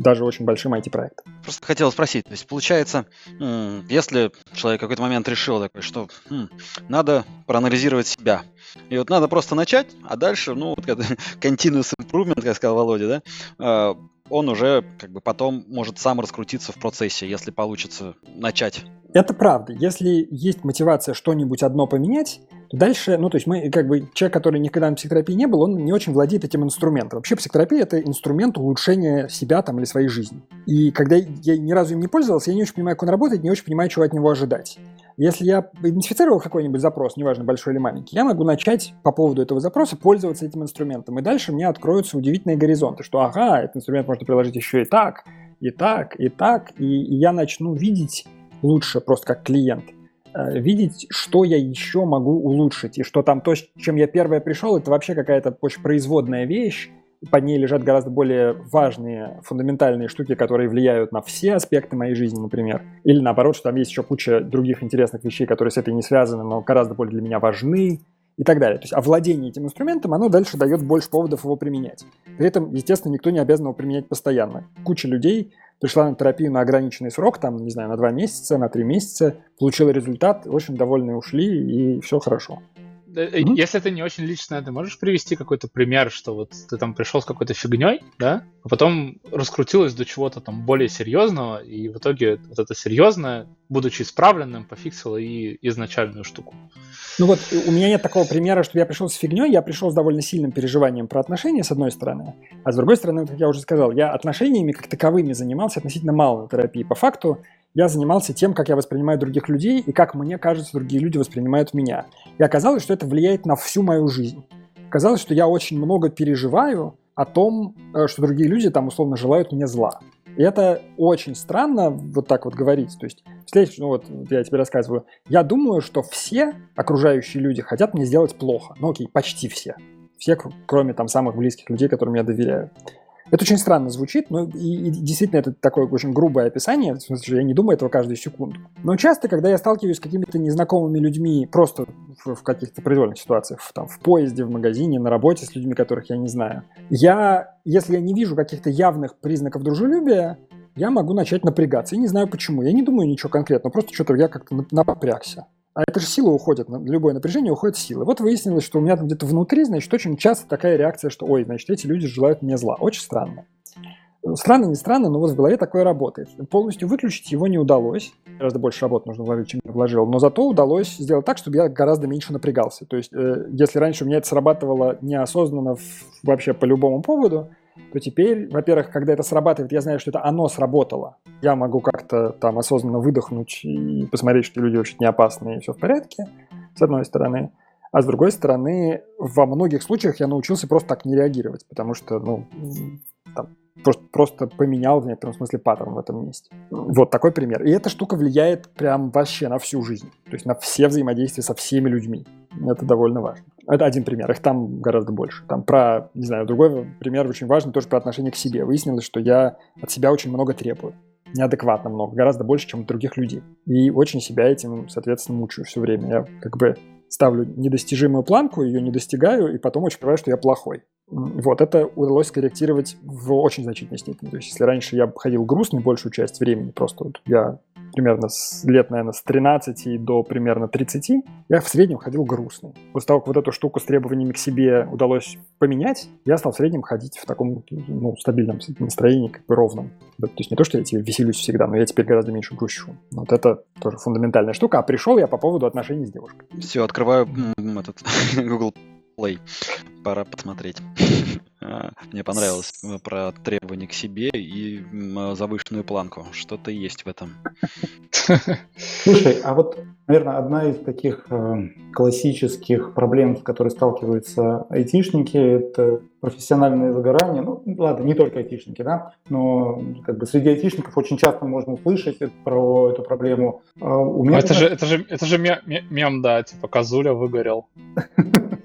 даже очень большим IT-проектом. Просто хотел спросить, то есть получается, если человек в какой-то момент решил такой, что хм, надо проанализировать себя, и вот надо просто начать, а дальше, ну, вот continuous improvement, как сказал Володя, да, э, он уже как бы потом может сам раскрутиться в процессе, если получится начать. Это правда. Если есть мотивация что-нибудь одно поменять, дальше, ну, то есть мы, как бы, человек, который никогда на психотерапии не был, он не очень владеет этим инструментом. Вообще психотерапия – это инструмент улучшения себя там или своей жизни. И когда я ни разу им не пользовался, я не очень понимаю, как он работает, не очень понимаю, чего от него ожидать. Если я идентифицировал какой-нибудь запрос, неважно, большой или маленький, я могу начать по поводу этого запроса пользоваться этим инструментом. И дальше мне откроются удивительные горизонты, что ага, этот инструмент можно приложить еще и так, и так, и так, и, и я начну видеть лучше просто как клиент, видеть, что я еще могу улучшить, и что там то, чем я первое пришел, это вообще какая-то очень производная вещь, под ней лежат гораздо более важные, фундаментальные штуки, которые влияют на все аспекты моей жизни, например. Или наоборот, что там есть еще куча других интересных вещей, которые с этой не связаны, но гораздо более для меня важны и так далее. То есть овладение этим инструментом, оно дальше дает больше поводов его применять. При этом, естественно, никто не обязан его применять постоянно. Куча людей пришла на терапию на ограниченный срок, там, не знаю, на два месяца, на три месяца, получила результат, очень довольные ушли, и все хорошо. Mm-hmm. Если это не очень личное, ты можешь привести какой-то пример, что вот ты там пришел с какой-то фигней, да, а потом раскрутилось до чего-то там более серьезного, и в итоге вот это серьезное, будучи исправленным, пофиксило и изначальную штуку. Ну вот у меня нет такого примера, что я пришел с фигней, я пришел с довольно сильным переживанием про отношения, с одной стороны, а с другой стороны, как я уже сказал, я отношениями как таковыми занимался относительно мало терапии. По факту я занимался тем, как я воспринимаю других людей и как мне кажется, другие люди воспринимают меня. И оказалось, что это влияет на всю мою жизнь. Оказалось, что я очень много переживаю о том, э, что другие люди там условно желают мне зла. И это очень странно вот так вот говорить. То есть, следующее, ну вот я тебе рассказываю, я думаю, что все окружающие люди хотят мне сделать плохо. Ну окей, почти все. Все, кроме там самых близких людей, которым я доверяю. Это очень странно звучит, но и, и действительно это такое очень грубое описание, в смысле, я не думаю этого каждую секунду. Но часто, когда я сталкиваюсь с какими-то незнакомыми людьми, просто в, в каких-то произвольных ситуациях, в, там, в поезде, в магазине, на работе с людьми, которых я не знаю, я, если я не вижу каких-то явных признаков дружелюбия, я могу начать напрягаться. И не знаю почему. Я не думаю ничего конкретного, просто что-то я как-то напрягся. А это же сила уходит, любое напряжение уходит сила. Вот выяснилось, что у меня там где-то внутри, значит, очень часто такая реакция, что, ой, значит, эти люди желают мне зла. Очень странно. Странно, не странно, но вот в голове такое работает. Полностью выключить его не удалось. Гораздо больше работы нужно вложить, чем я вложил. Но зато удалось сделать так, чтобы я гораздо меньше напрягался. То есть, э, если раньше у меня это срабатывало неосознанно вообще по любому поводу, то теперь, во-первых, когда это срабатывает, я знаю, что это оно сработало. Я могу как-то там осознанно выдохнуть и посмотреть, что люди очень не опасные и все в порядке, с одной стороны. А с другой стороны, во многих случаях я научился просто так не реагировать, потому что, ну, там, просто, просто поменял в некотором смысле паттерн в этом месте. Вот такой пример. И эта штука влияет прям вообще на всю жизнь. То есть на все взаимодействия со всеми людьми. Это довольно важно. Это один пример, их там гораздо больше. Там про, не знаю, другой пример очень важный, тоже про отношение к себе. Выяснилось, что я от себя очень много требую. Неадекватно много, гораздо больше, чем от других людей. И очень себя этим, соответственно, мучаю все время. Я как бы ставлю недостижимую планку, ее не достигаю, и потом очень понимаю, что я плохой. Вот, это удалось скорректировать в очень значительной степени. То есть, если раньше я ходил грустный большую часть времени, просто вот я примерно с лет, наверное, с 13 до примерно 30, я в среднем ходил грустный. После того, как вот эту штуку с требованиями к себе удалось поменять, я стал в среднем ходить в таком ну, стабильном настроении, как бы ровном. То есть не то, что я тебе веселюсь всегда, но я теперь гораздо меньше грущу. Вот это тоже фундаментальная штука. А пришел я по поводу отношений с девушкой. Все, открываю этот Google Play. Пора посмотреть. А, мне понравилось э, про требования к себе и завышенную планку. Что-то есть в этом. Слушай, а вот, наверное, одна из таких э, классических проблем, с которой сталкиваются айтишники, это профессиональное выгорание. Ну, ладно, не только айтишники, да, но как бы среди айтишников очень часто можно услышать про эту проблему. А у меня это, же, это же, это же мем, да, типа Козуля выгорел.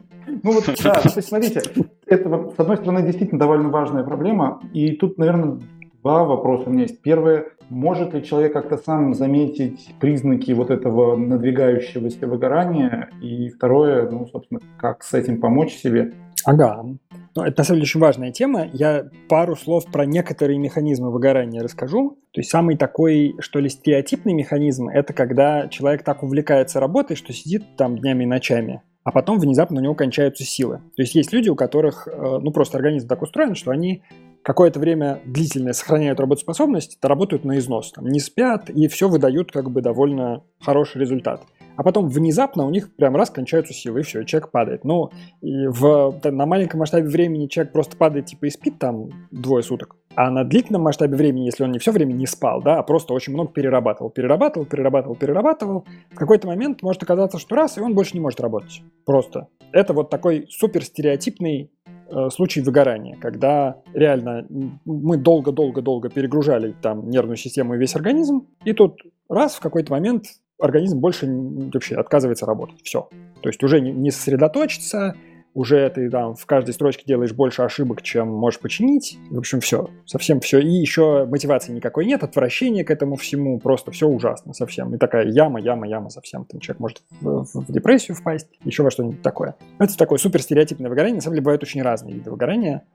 Ну вот, да, то есть, смотрите, это, с одной стороны, действительно довольно важная проблема, и тут, наверное, два вопроса у меня есть. Первое, может ли человек как-то сам заметить признаки вот этого надвигающегося выгорания? И второе, ну, собственно, как с этим помочь себе? Ага. Ну, это на самом деле очень важная тема. Я пару слов про некоторые механизмы выгорания расскажу. То есть самый такой, что ли, стереотипный механизм – это когда человек так увлекается работой, что сидит там днями и ночами а потом внезапно у него кончаются силы. То есть есть люди, у которых, э, ну, просто организм так устроен, что они какое-то время длительное сохраняют работоспособность, работают на износ, там, не спят и все выдают как бы довольно хороший результат а потом внезапно у них прям раз кончаются силы, и все, человек падает. Ну, и в, на маленьком масштабе времени человек просто падает, типа, и спит там двое суток. А на длительном масштабе времени, если он не все время не спал, да, а просто очень много перерабатывал, перерабатывал, перерабатывал, перерабатывал, в какой-то момент может оказаться, что раз, и он больше не может работать. Просто. Это вот такой супер стереотипный э, случай выгорания, когда реально мы долго-долго-долго перегружали там нервную систему и весь организм, и тут раз в какой-то момент организм больше вообще отказывается работать. Все. То есть уже не сосредоточиться, уже ты там в каждой строчке делаешь больше ошибок, чем можешь починить. В общем, все. Совсем все. И еще мотивации никакой нет, отвращения к этому всему. Просто все ужасно совсем. И такая яма, яма, яма совсем. Там человек может в, в, в депрессию впасть, еще во что-нибудь такое. Это такое супер стереотипное выгорание. На самом деле бывают очень разные виды выгорания.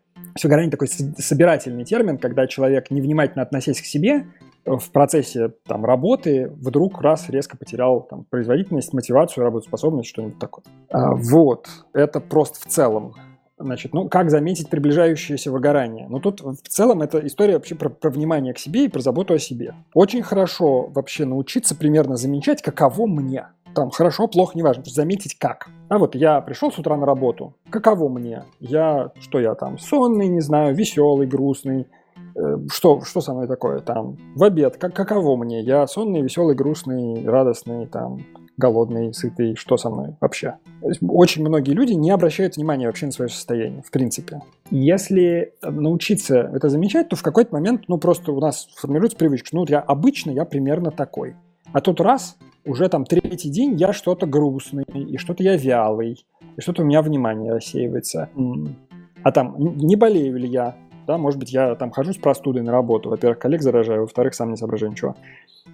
Выгорание такой собирательный термин, когда человек, невнимательно относясь к себе, в процессе там, работы вдруг раз резко потерял там, производительность, мотивацию, работоспособность, что-нибудь такое. А, вот, это просто в целом. Значит, ну, как заметить приближающееся выгорание? Ну, тут в целом это история вообще про, про внимание к себе и про заботу о себе. Очень хорошо вообще научиться примерно замечать, каково мне. Там хорошо, плохо, неважно, заметить как. А вот я пришел с утра на работу. Каково мне? Я, что я там, сонный, не знаю, веселый, грустный, Э, что, что со мной такое там? В обед, как, каково мне? Я сонный, веселый, грустный, радостный, там, голодный, сытый, что со мной вообще? Очень многие люди не обращают внимания вообще на свое состояние, в принципе. Если научиться это замечать, то в какой-то момент, ну, просто у нас формируется привычка, ну, вот я обычно, я примерно такой. А тут раз, уже там третий день я что-то грустный, и что-то я вялый, и что-то у меня внимание рассеивается. А там, не болею ли я? да, может быть, я там хожу с простудой на работу, во-первых, коллег заражаю, во-вторых, сам не соображаю ничего.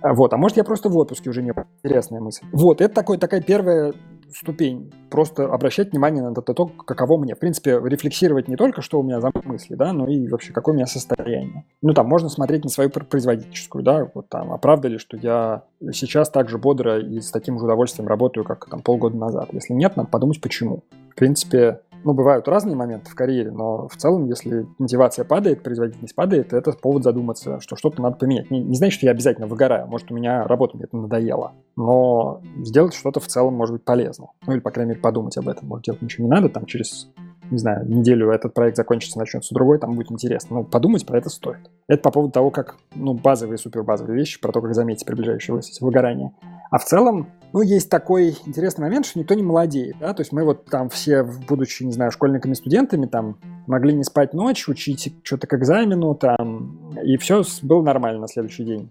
А, вот, а может, я просто в отпуске уже не интересная мысль. Вот, это такой, такая первая ступень. Просто обращать внимание на то, каково мне. В принципе, рефлексировать не только, что у меня за мысли, да, но и вообще, какое у меня состояние. Ну, там, можно смотреть на свою производительскую, да, вот там, а правда ли, что я сейчас так же бодро и с таким же удовольствием работаю, как там полгода назад. Если нет, надо подумать, почему. В принципе, ну, бывают разные моменты в карьере, но в целом, если мотивация падает, производительность падает, это повод задуматься, что что-то надо поменять. Не, не значит, что я обязательно выгораю, может, у меня работа мне это надоела, но сделать что-то в целом может быть полезно. Ну, или, по крайней мере, подумать об этом. Может, делать ничего не надо, там, через не знаю, неделю этот проект закончится, начнется другой, там будет интересно. Но подумать про это стоит. Это по поводу того, как, ну, базовые, супербазовые вещи, про то, как заметить приближающееся выгорание. А в целом, ну, есть такой интересный момент, что никто не молодеет, да, то есть мы вот там все, будучи, не знаю, школьниками, студентами, там, могли не спать ночь, учить что-то к экзамену, там, и все было нормально на следующий день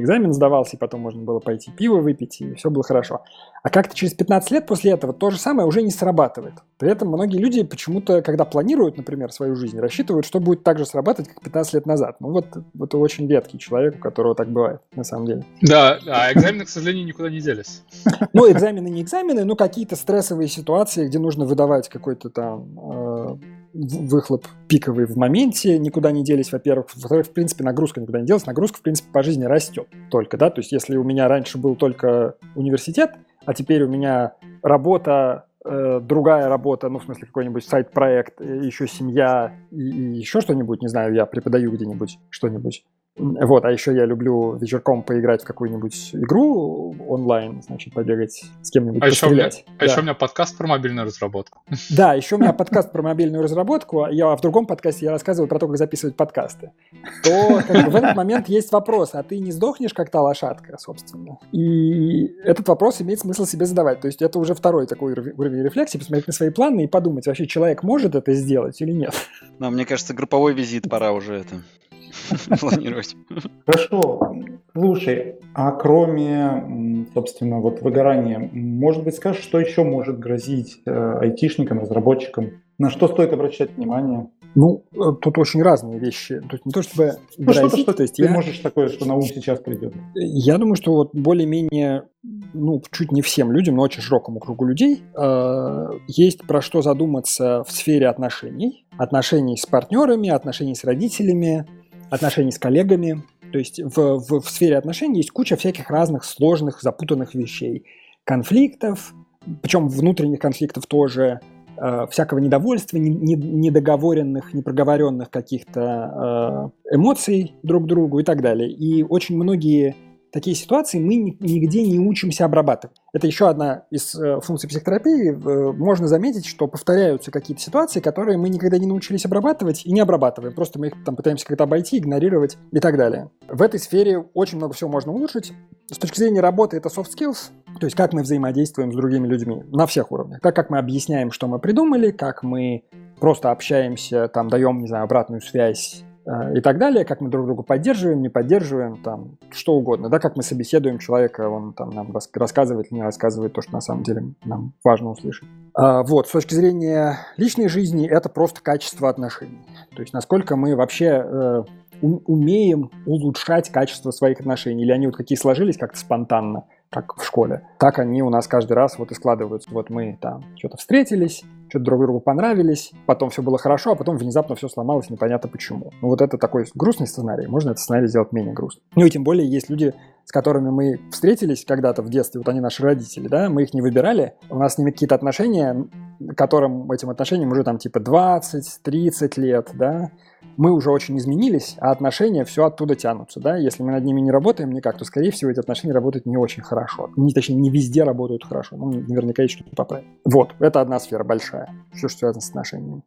экзамен сдавался, и потом можно было пойти пиво выпить, и все было хорошо. А как-то через 15 лет после этого то же самое уже не срабатывает. При этом многие люди почему-то, когда планируют, например, свою жизнь, рассчитывают, что будет так же срабатывать, как 15 лет назад. Ну вот это очень редкий человек, у которого так бывает, на самом деле. Да, а экзамены, к сожалению, никуда не делись. Ну, экзамены не экзамены, но какие-то стрессовые ситуации, где нужно выдавать какой-то там э, выхлоп пиковый в моменте, никуда не делись, во-первых. Во-вторых, в принципе, нагрузка никуда не делась. Нагрузка, в принципе, по жизни растет только, да, то есть если у меня раньше был только университет, а теперь у меня работа, э, другая работа, ну, в смысле, какой-нибудь сайт-проект, еще семья и, и еще что-нибудь, не знаю, я преподаю где-нибудь что-нибудь, вот, а еще я люблю вечерком поиграть в какую-нибудь игру онлайн, значит, побегать с кем-нибудь, а пострелять. Еще у меня, да. А еще у меня подкаст про мобильную разработку. Да, еще у меня подкаст про мобильную разработку. Я а в другом подкасте я рассказываю про то, как записывать подкасты. То как бы, в этот момент есть вопрос, а ты не сдохнешь как та лошадка, собственно? И этот вопрос имеет смысл себе задавать. То есть это уже второй такой уровень рефлексии, посмотреть на свои планы и подумать, вообще человек может это сделать или нет. Но мне кажется, групповой визит пора уже это планировать. Хорошо. Слушай, а кроме, собственно, вот выгорания, может быть, скажешь, что еще может грозить э, айтишникам, разработчикам? На что стоит обращать внимание? Ну, э, тут очень разные вещи. То есть не то чтобы ну, грозить, что-то, что то есть ты я... можешь такое, что на ум сейчас придет. Я думаю, что вот более-менее, ну, чуть не всем людям, но очень широкому кругу людей э, есть про что задуматься в сфере отношений. Отношений с партнерами, отношений с родителями, отношений с коллегами. То есть в, в, в сфере отношений есть куча всяких разных сложных, запутанных вещей. Конфликтов, причем внутренних конфликтов тоже, э, всякого недовольства, не, не, недоговоренных, непроговоренных каких-то э, эмоций друг к другу и так далее. И очень многие такие ситуации мы нигде не учимся обрабатывать. Это еще одна из э, функций психотерапии. Э, можно заметить, что повторяются какие-то ситуации, которые мы никогда не научились обрабатывать и не обрабатываем. Просто мы их там пытаемся как-то обойти, игнорировать и так далее. В этой сфере очень много всего можно улучшить. С точки зрения работы это soft skills, то есть как мы взаимодействуем с другими людьми на всех уровнях. Так как мы объясняем, что мы придумали, как мы просто общаемся, там даем, не знаю, обратную связь и так далее, как мы друг друга поддерживаем, не поддерживаем, там, что угодно, да, как мы собеседуем человека, он там нам рассказывает или не рассказывает то, что на самом деле нам важно услышать. А, вот, с точки зрения личной жизни, это просто качество отношений. То есть, насколько мы вообще э, умеем улучшать качество своих отношений, или они вот какие сложились как-то спонтанно, как в школе. Так они у нас каждый раз вот и складываются. Вот мы там что-то встретились, что-то друг другу понравились, потом все было хорошо, а потом внезапно все сломалось, непонятно почему. Ну вот это такой грустный сценарий, можно этот сценарий сделать менее грустным. Ну и тем более есть люди, с которыми мы встретились когда-то в детстве, вот они наши родители, да, мы их не выбирали, у нас с ними какие-то отношения, которым этим отношениям уже там типа 20-30 лет, да, мы уже очень изменились, а отношения все оттуда тянутся, да, если мы над ними не работаем никак, то, скорее всего, эти отношения работают не очень хорошо, не, точнее, не везде работают хорошо, ну, наверняка есть что-то поправить. Вот, это одна сфера большая, все, что связано с отношениями.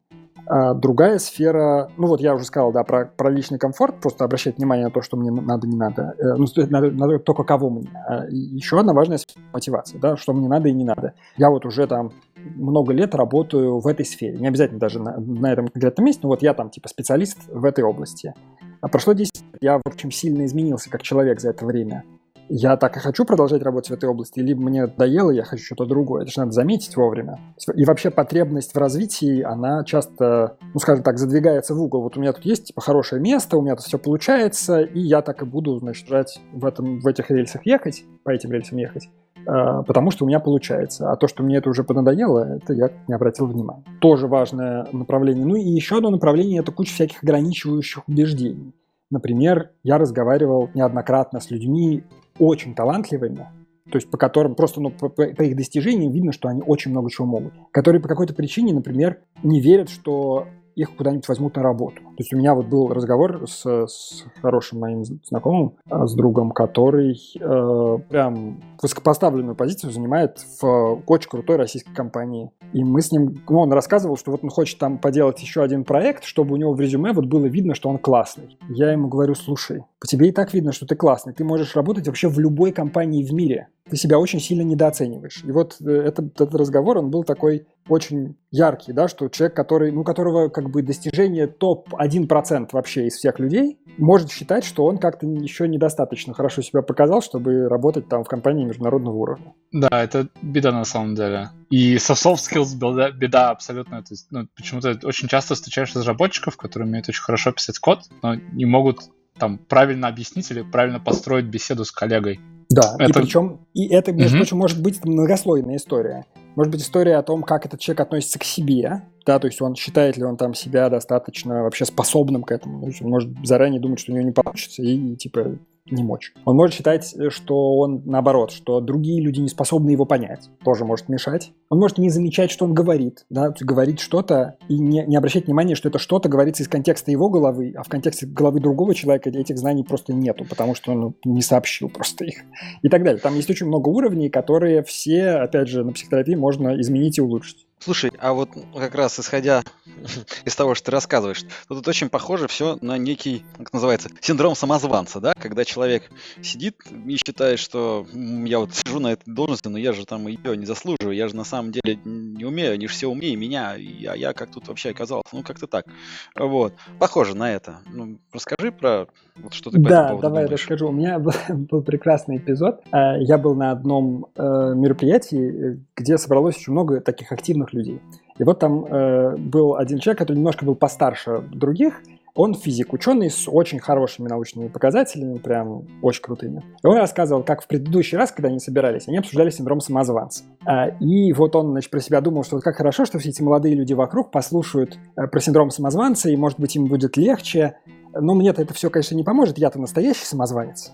А другая сфера, ну вот я уже сказал, да, про, про личный комфорт, просто обращать внимание на то, что мне надо, не надо, э, ну, надо, надо только кого мне. А еще одна важная сфера мотивация, да, что мне надо и не надо. Я вот уже там много лет работаю в этой сфере. Не обязательно даже на, на этом конкретном месте, но вот я там типа специалист в этой области. А прошло 10 лет, я, в общем, сильно изменился как человек за это время. Я так и хочу продолжать работать в этой области, либо мне надоело, я хочу что-то другое. Это же надо заметить вовремя. И вообще потребность в развитии, она часто, ну, скажем так, задвигается в угол. Вот у меня тут есть, типа, хорошее место, у меня тут все получается, и я так и буду, значит, жать в, этом, в этих рельсах ехать, по этим рельсам ехать. А, потому что у меня получается. А то, что мне это уже понадоело, это я не обратил внимания. Тоже важное направление. Ну и еще одно направление – это куча всяких ограничивающих убеждений. Например, я разговаривал неоднократно с людьми очень талантливыми, то есть по которым просто ну, по, по их достижениям видно, что они очень много чего могут, которые по какой-то причине, например, не верят, что их куда-нибудь возьмут на работу. То есть у меня вот был разговор с, с хорошим моим знакомым, а, с другом, который э, прям высокопоставленную позицию занимает в очень крутой российской компании. И мы с ним, ну, он рассказывал, что вот он хочет там поделать еще один проект, чтобы у него в резюме вот было видно, что он классный. Я ему говорю, слушай, по тебе и так видно, что ты классный. Ты можешь работать вообще в любой компании в мире. Ты себя очень сильно недооцениваешь. И вот э, этот, этот разговор, он был такой очень яркий, да, что человек, который, ну, которого как бы достижение топ-1% вообще из всех людей, может считать, что он как-то еще недостаточно хорошо себя показал, чтобы работать там в компании международного уровня. Да, это беда на самом деле. И со soft skills беда, беда абсолютно. То есть, ну, почему-то очень часто встречаешь разработчиков, которые умеют очень хорошо писать код, но не могут там правильно объяснить или правильно построить беседу с коллегой. Да, это... и причем, и это, между mm-hmm. прочим, может быть многослойная история. Может быть история о том, как этот человек относится к себе, да, то есть он считает ли он там себя достаточно вообще способным к этому, то есть он может заранее думать, что у него не получится, и, типа не мочь. Он может считать, что он наоборот, что другие люди не способны его понять, тоже может мешать. Он может не замечать, что он говорит, да, говорит что-то и не, не обращать внимания, что это что-то говорится из контекста его головы, а в контексте головы другого человека этих знаний просто нету, потому что он не сообщил просто их и так далее. Там есть очень много уровней, которые все, опять же, на психотерапии можно изменить и улучшить. Слушай, а вот как раз исходя из того, что ты рассказываешь, тут очень похоже все на некий, как называется, синдром самозванца, да, когда человек сидит и считает, что я вот сижу на этой должности, но я же там ее не заслуживаю, я же на самом деле не умею, они же все умнее меня, а я как тут вообще оказался, ну как-то так. Вот, похоже на это. Ну, расскажи про вот что ты по Да, давай думаешь. расскажу. У меня был, был прекрасный эпизод. Э, я был на одном э, мероприятии, где собралось очень много таких активных людей. И вот там э, был один человек, который немножко был постарше других, он физик, ученый с очень хорошими научными показателями, прям очень крутыми. И он рассказывал, как в предыдущий раз, когда они собирались, они обсуждали синдром самозванца. А, и вот он, значит, про себя думал, что вот как хорошо, что все эти молодые люди вокруг послушают про синдром самозванца, и, может быть, им будет легче, но мне-то это все, конечно, не поможет, я-то настоящий самозванец.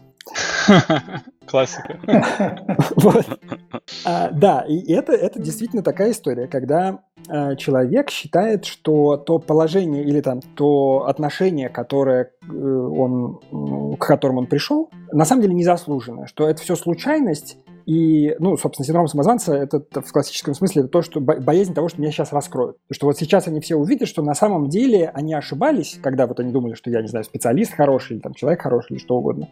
Классика. Вот. А, да, и это, это действительно такая история, когда а, человек считает, что то положение или там то отношение, которое э, он, к которому он пришел, на самом деле незаслуженное, что это все случайность, и, ну, собственно, синдром самозванца это, в классическом смысле это то, что боязнь того, что меня сейчас раскроют. Что вот сейчас они все увидят, что на самом деле они ошибались, когда вот они думали, что я, не знаю, специалист хороший, или там человек хороший, или что угодно.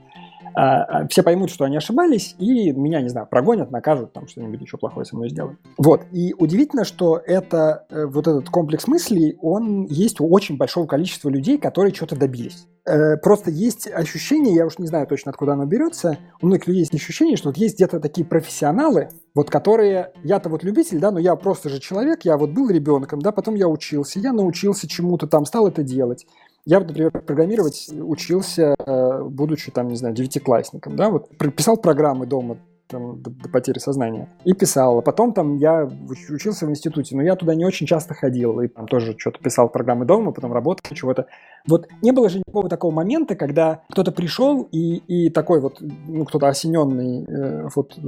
А, а, все поймут, что они ошибались, и меня, не знаю, прогонят, накажут, там что-нибудь еще плохое со мной сделают. Вот. И удивительно, что это, э, вот этот комплекс мыслей, он есть у очень большого количества людей, которые что-то добились. Э, просто есть ощущение, я уж не знаю точно, откуда оно берется, у многих людей есть ощущение, что вот есть где-то такие профессионалы, вот которые, я-то вот любитель, да, но я просто же человек, я вот был ребенком, да, потом я учился, я научился чему-то там, стал это делать. Я, например, программировать учился, э, будучи, там, не знаю, девятиклассником, да, вот писал программы дома там, до, до потери сознания. И писал. А потом там я учился в институте, но я туда не очень часто ходил. И там тоже что-то писал программы дома, потом работал, чего-то. Вот не было же никакого такого момента, когда кто-то пришел и, и такой вот, ну, кто-то осененный э, вот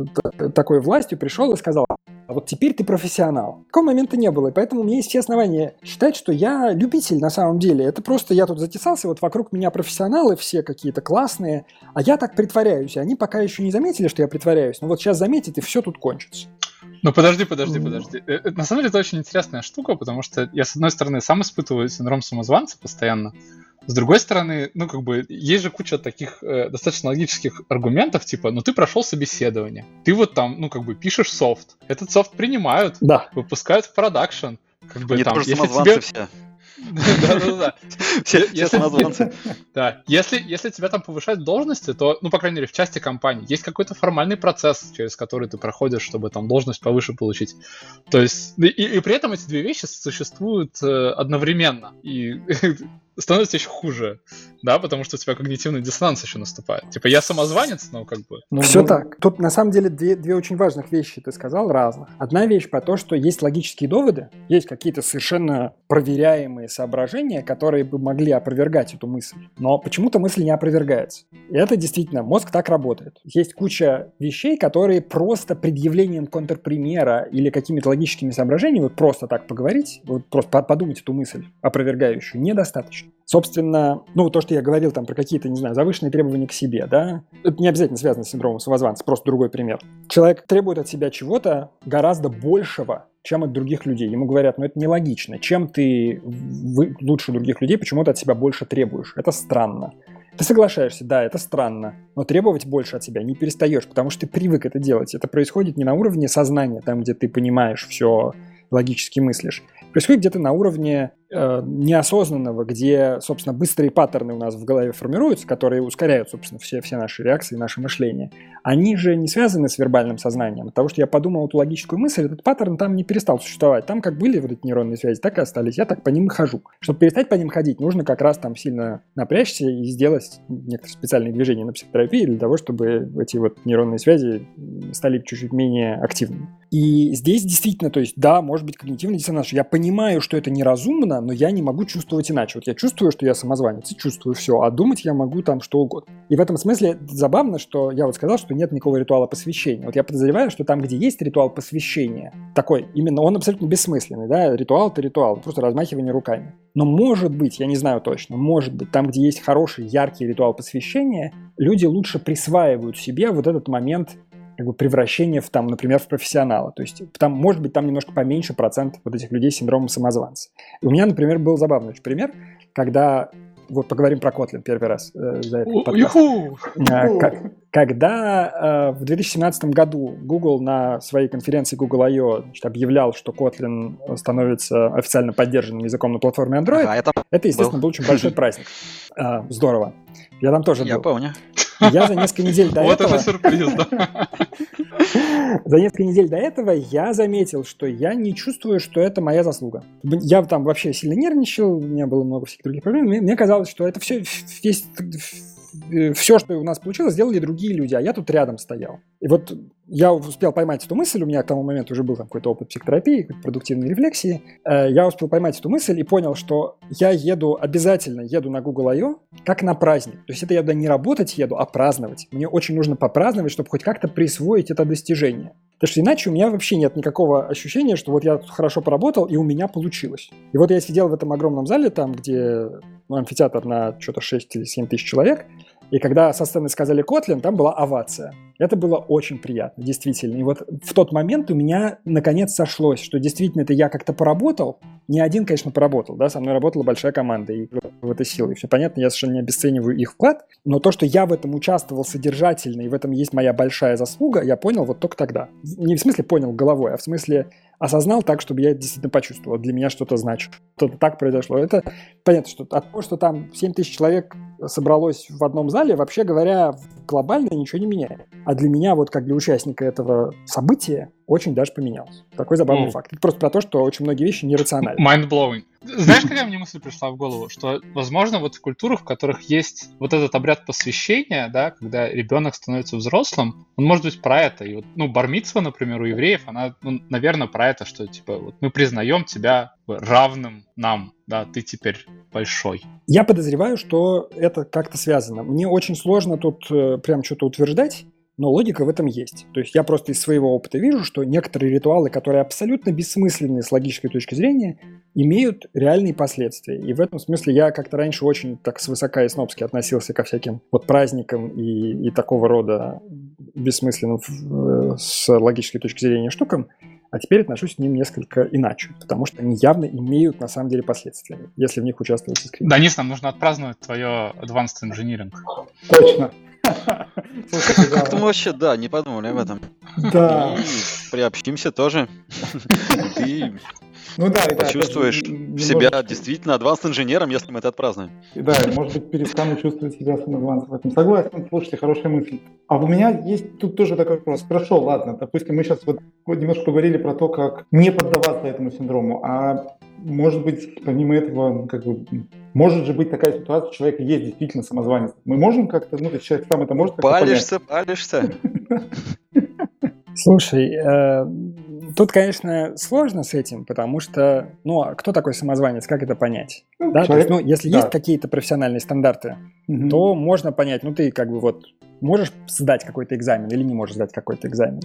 такой властью пришел и сказал, а вот теперь ты профессионал. Такого момента не было, и поэтому у меня есть все основания считать, что я любитель на самом деле. Это просто я тут затесался, вот вокруг меня профессионалы все какие-то классные, а я так притворяюсь. И они пока еще не заметили, что я притворяюсь, но вот сейчас заметят, и все тут кончится. Ну подожди, подожди, подожди. Э, э, на самом деле это очень интересная штука, потому что я, с одной стороны, сам испытываю синдром самозванца постоянно, с другой стороны, ну, как бы, есть же куча таких э, достаточно логических аргументов, типа, ну, ты прошел собеседование, ты вот там, ну, как бы, пишешь софт, этот софт принимают, да. выпускают в продакшн, как бы Они там, если тебе... все. Да-да-да. Все самозванцы. Да. Если, если тебя там повышают должности, то, ну, по крайней мере, в части компании есть какой-то формальный процесс, через который ты проходишь, чтобы там должность повыше получить. То есть, и, и при этом эти две вещи существуют э, одновременно. И становится еще хуже, да, потому что у тебя когнитивный диссонанс еще наступает. Типа, я самозванец, но как бы... Ну, Все ну... так. Тут, на самом деле, две, две очень важных вещи ты сказал, разных. Одна вещь про то, что есть логические доводы, есть какие-то совершенно проверяемые соображения, которые бы могли опровергать эту мысль. Но почему-то мысль не опровергается. И это действительно, мозг так работает. Есть куча вещей, которые просто предъявлением контрпримера или какими-то логическими соображениями, вот просто так поговорить, вот просто подумать эту мысль опровергающую, недостаточно. Собственно, ну, то, что я говорил там про какие-то, не знаю, завышенные требования к себе, да, это не обязательно связано с синдромом самозванца, просто другой пример. Человек требует от себя чего-то гораздо большего, чем от других людей. Ему говорят, ну это нелогично. Чем ты лучше других людей, почему ты от себя больше требуешь? Это странно. Ты соглашаешься, да, это странно, но требовать больше от себя не перестаешь, потому что ты привык это делать. Это происходит не на уровне сознания, там, где ты понимаешь все, логически мыслишь. Происходит где-то на уровне неосознанного, где, собственно, быстрые паттерны у нас в голове формируются, которые ускоряют, собственно, все, все наши реакции, наше мышление. Они же не связаны с вербальным сознанием. От того, что я подумал эту логическую мысль, этот паттерн там не перестал существовать. Там как были вот эти нейронные связи, так и остались. Я так по ним и хожу. Чтобы перестать по ним ходить, нужно как раз там сильно напрячься и сделать некоторые специальные движения на психотерапии для того, чтобы эти вот нейронные связи стали чуть-чуть менее активными. И здесь действительно, то есть, да, может быть когнитивный диссонанс. Я понимаю, что это неразумно, но я не могу чувствовать иначе. Вот я чувствую, что я самозванец, и чувствую все, а думать я могу там что угодно. И в этом смысле забавно, что я вот сказал, что нет никакого ритуала посвящения. Вот я подозреваю, что там, где есть ритуал посвящения, такой, именно он абсолютно бессмысленный, да, ритуал это ритуал, просто размахивание руками. Но может быть, я не знаю точно, может быть, там, где есть хороший, яркий ритуал посвящения, люди лучше присваивают себе вот этот момент как бы превращение в, там, например, в профессионала. То есть там, может быть, там немножко поменьше процент вот этих людей с синдромом самозванца. И у меня, например, был забавный очень пример, когда вот поговорим про Kotlin первый раз э, за этот подкаст. Э, как, когда э, в 2017 году Google на своей конференции Google I.O. Объявлял, что Kotlin становится официально поддержанным языком на платформе Android, ага, это, это, естественно, был. был очень большой праздник. Э, здорово. Я там тоже Я был. помню. Я за несколько недель до вот этого... Вот это сюрприз, да. За несколько недель до этого я заметил, что я не чувствую, что это моя заслуга. Я там вообще сильно нервничал, у меня было много всяких других проблем. Мне казалось, что это все, весь Э, все, что у нас получилось, сделали другие люди, а я тут рядом стоял. И вот я успел поймать эту мысль, у меня к тому моменту уже был какой-то опыт психотерапии, продуктивной рефлексии. Э, я успел поймать эту мысль и понял, что я еду, обязательно еду на Google I.O. как на праздник. То есть это я туда не работать еду, а праздновать. Мне очень нужно попраздновать, чтобы хоть как-то присвоить это достижение. Потому что иначе у меня вообще нет никакого ощущения, что вот я хорошо поработал, и у меня получилось. И вот я сидел в этом огромном зале, там, где ну, амфитеатр на что-то 6 или 7 тысяч человек, и когда со сцены сказали Котлин, там была овация. Это было очень приятно, действительно. И вот в тот момент у меня наконец сошлось, что действительно это я как-то поработал. Не один, конечно, поработал, да, со мной работала большая команда и в этой силы. Все понятно, я совершенно не обесцениваю их вклад, но то, что я в этом участвовал содержательно, и в этом есть моя большая заслуга, я понял вот только тогда. Не в смысле понял головой, а в смысле осознал так, чтобы я действительно почувствовал, для меня что-то значит. Что-то так произошло. Это понятно, что от того, что там 7 тысяч человек собралось в одном зале, вообще говоря, глобально ничего не меняет. А для меня, вот как для участника этого события, очень даже поменялось. Такой забавный mm. факт. Это просто про то, что очень многие вещи нерациональны. Mind-blowing. Знаешь, какая мне мысль пришла в голову? Что, возможно, вот в культурах, в которых есть вот этот обряд посвящения, да, когда ребенок становится взрослым, он может быть про это. И вот, ну, бармитсва, например, у евреев, она, ну, наверное, про это, что, типа, вот мы признаем тебя равным нам, да, ты теперь большой. Я подозреваю, что это как-то связано. Мне очень сложно тут э, прям что-то утверждать, но логика в этом есть. То есть я просто из своего опыта вижу, что некоторые ритуалы, которые абсолютно бессмысленные с логической точки зрения, имеют реальные последствия. И в этом смысле я как-то раньше очень так свысока и снобски относился ко всяким вот праздникам и, и такого рода бессмысленным э, с логической точки зрения штукам, а теперь отношусь к ним несколько иначе, потому что они явно имеют на самом деле последствия, если в них участвует искренне. Денис, нам нужно отпраздновать твое Advanced Engineering. Точно. Как-то мы вообще, да, не подумали об этом. Да. приобщимся тоже. Ты ну да, и почувствуешь да, себя действительно адванс-инженером, если мы это отпразднуем. Да, может быть, перестану чувствовать себя самоадванс в этом. Согласен, слушайте, хорошая мысль. А у меня есть тут тоже такой вопрос. Хорошо, ладно, допустим, мы сейчас вот немножко поговорили про то, как не поддаваться этому синдрому, а может быть, помимо этого, как бы, может же быть такая ситуация, что человек есть действительно самозванец. Мы можем как-то, ну, человек сам это может Палишься, палишься. Слушай, э, тут, конечно, сложно с этим, потому что, ну, а кто такой самозванец, как это понять? Ну, да? человек, То есть, ну, если да. есть какие-то профессиональные стандарты, угу. то можно понять, ну, ты как бы вот можешь сдать какой-то экзамен или не можешь сдать какой-то экзамен.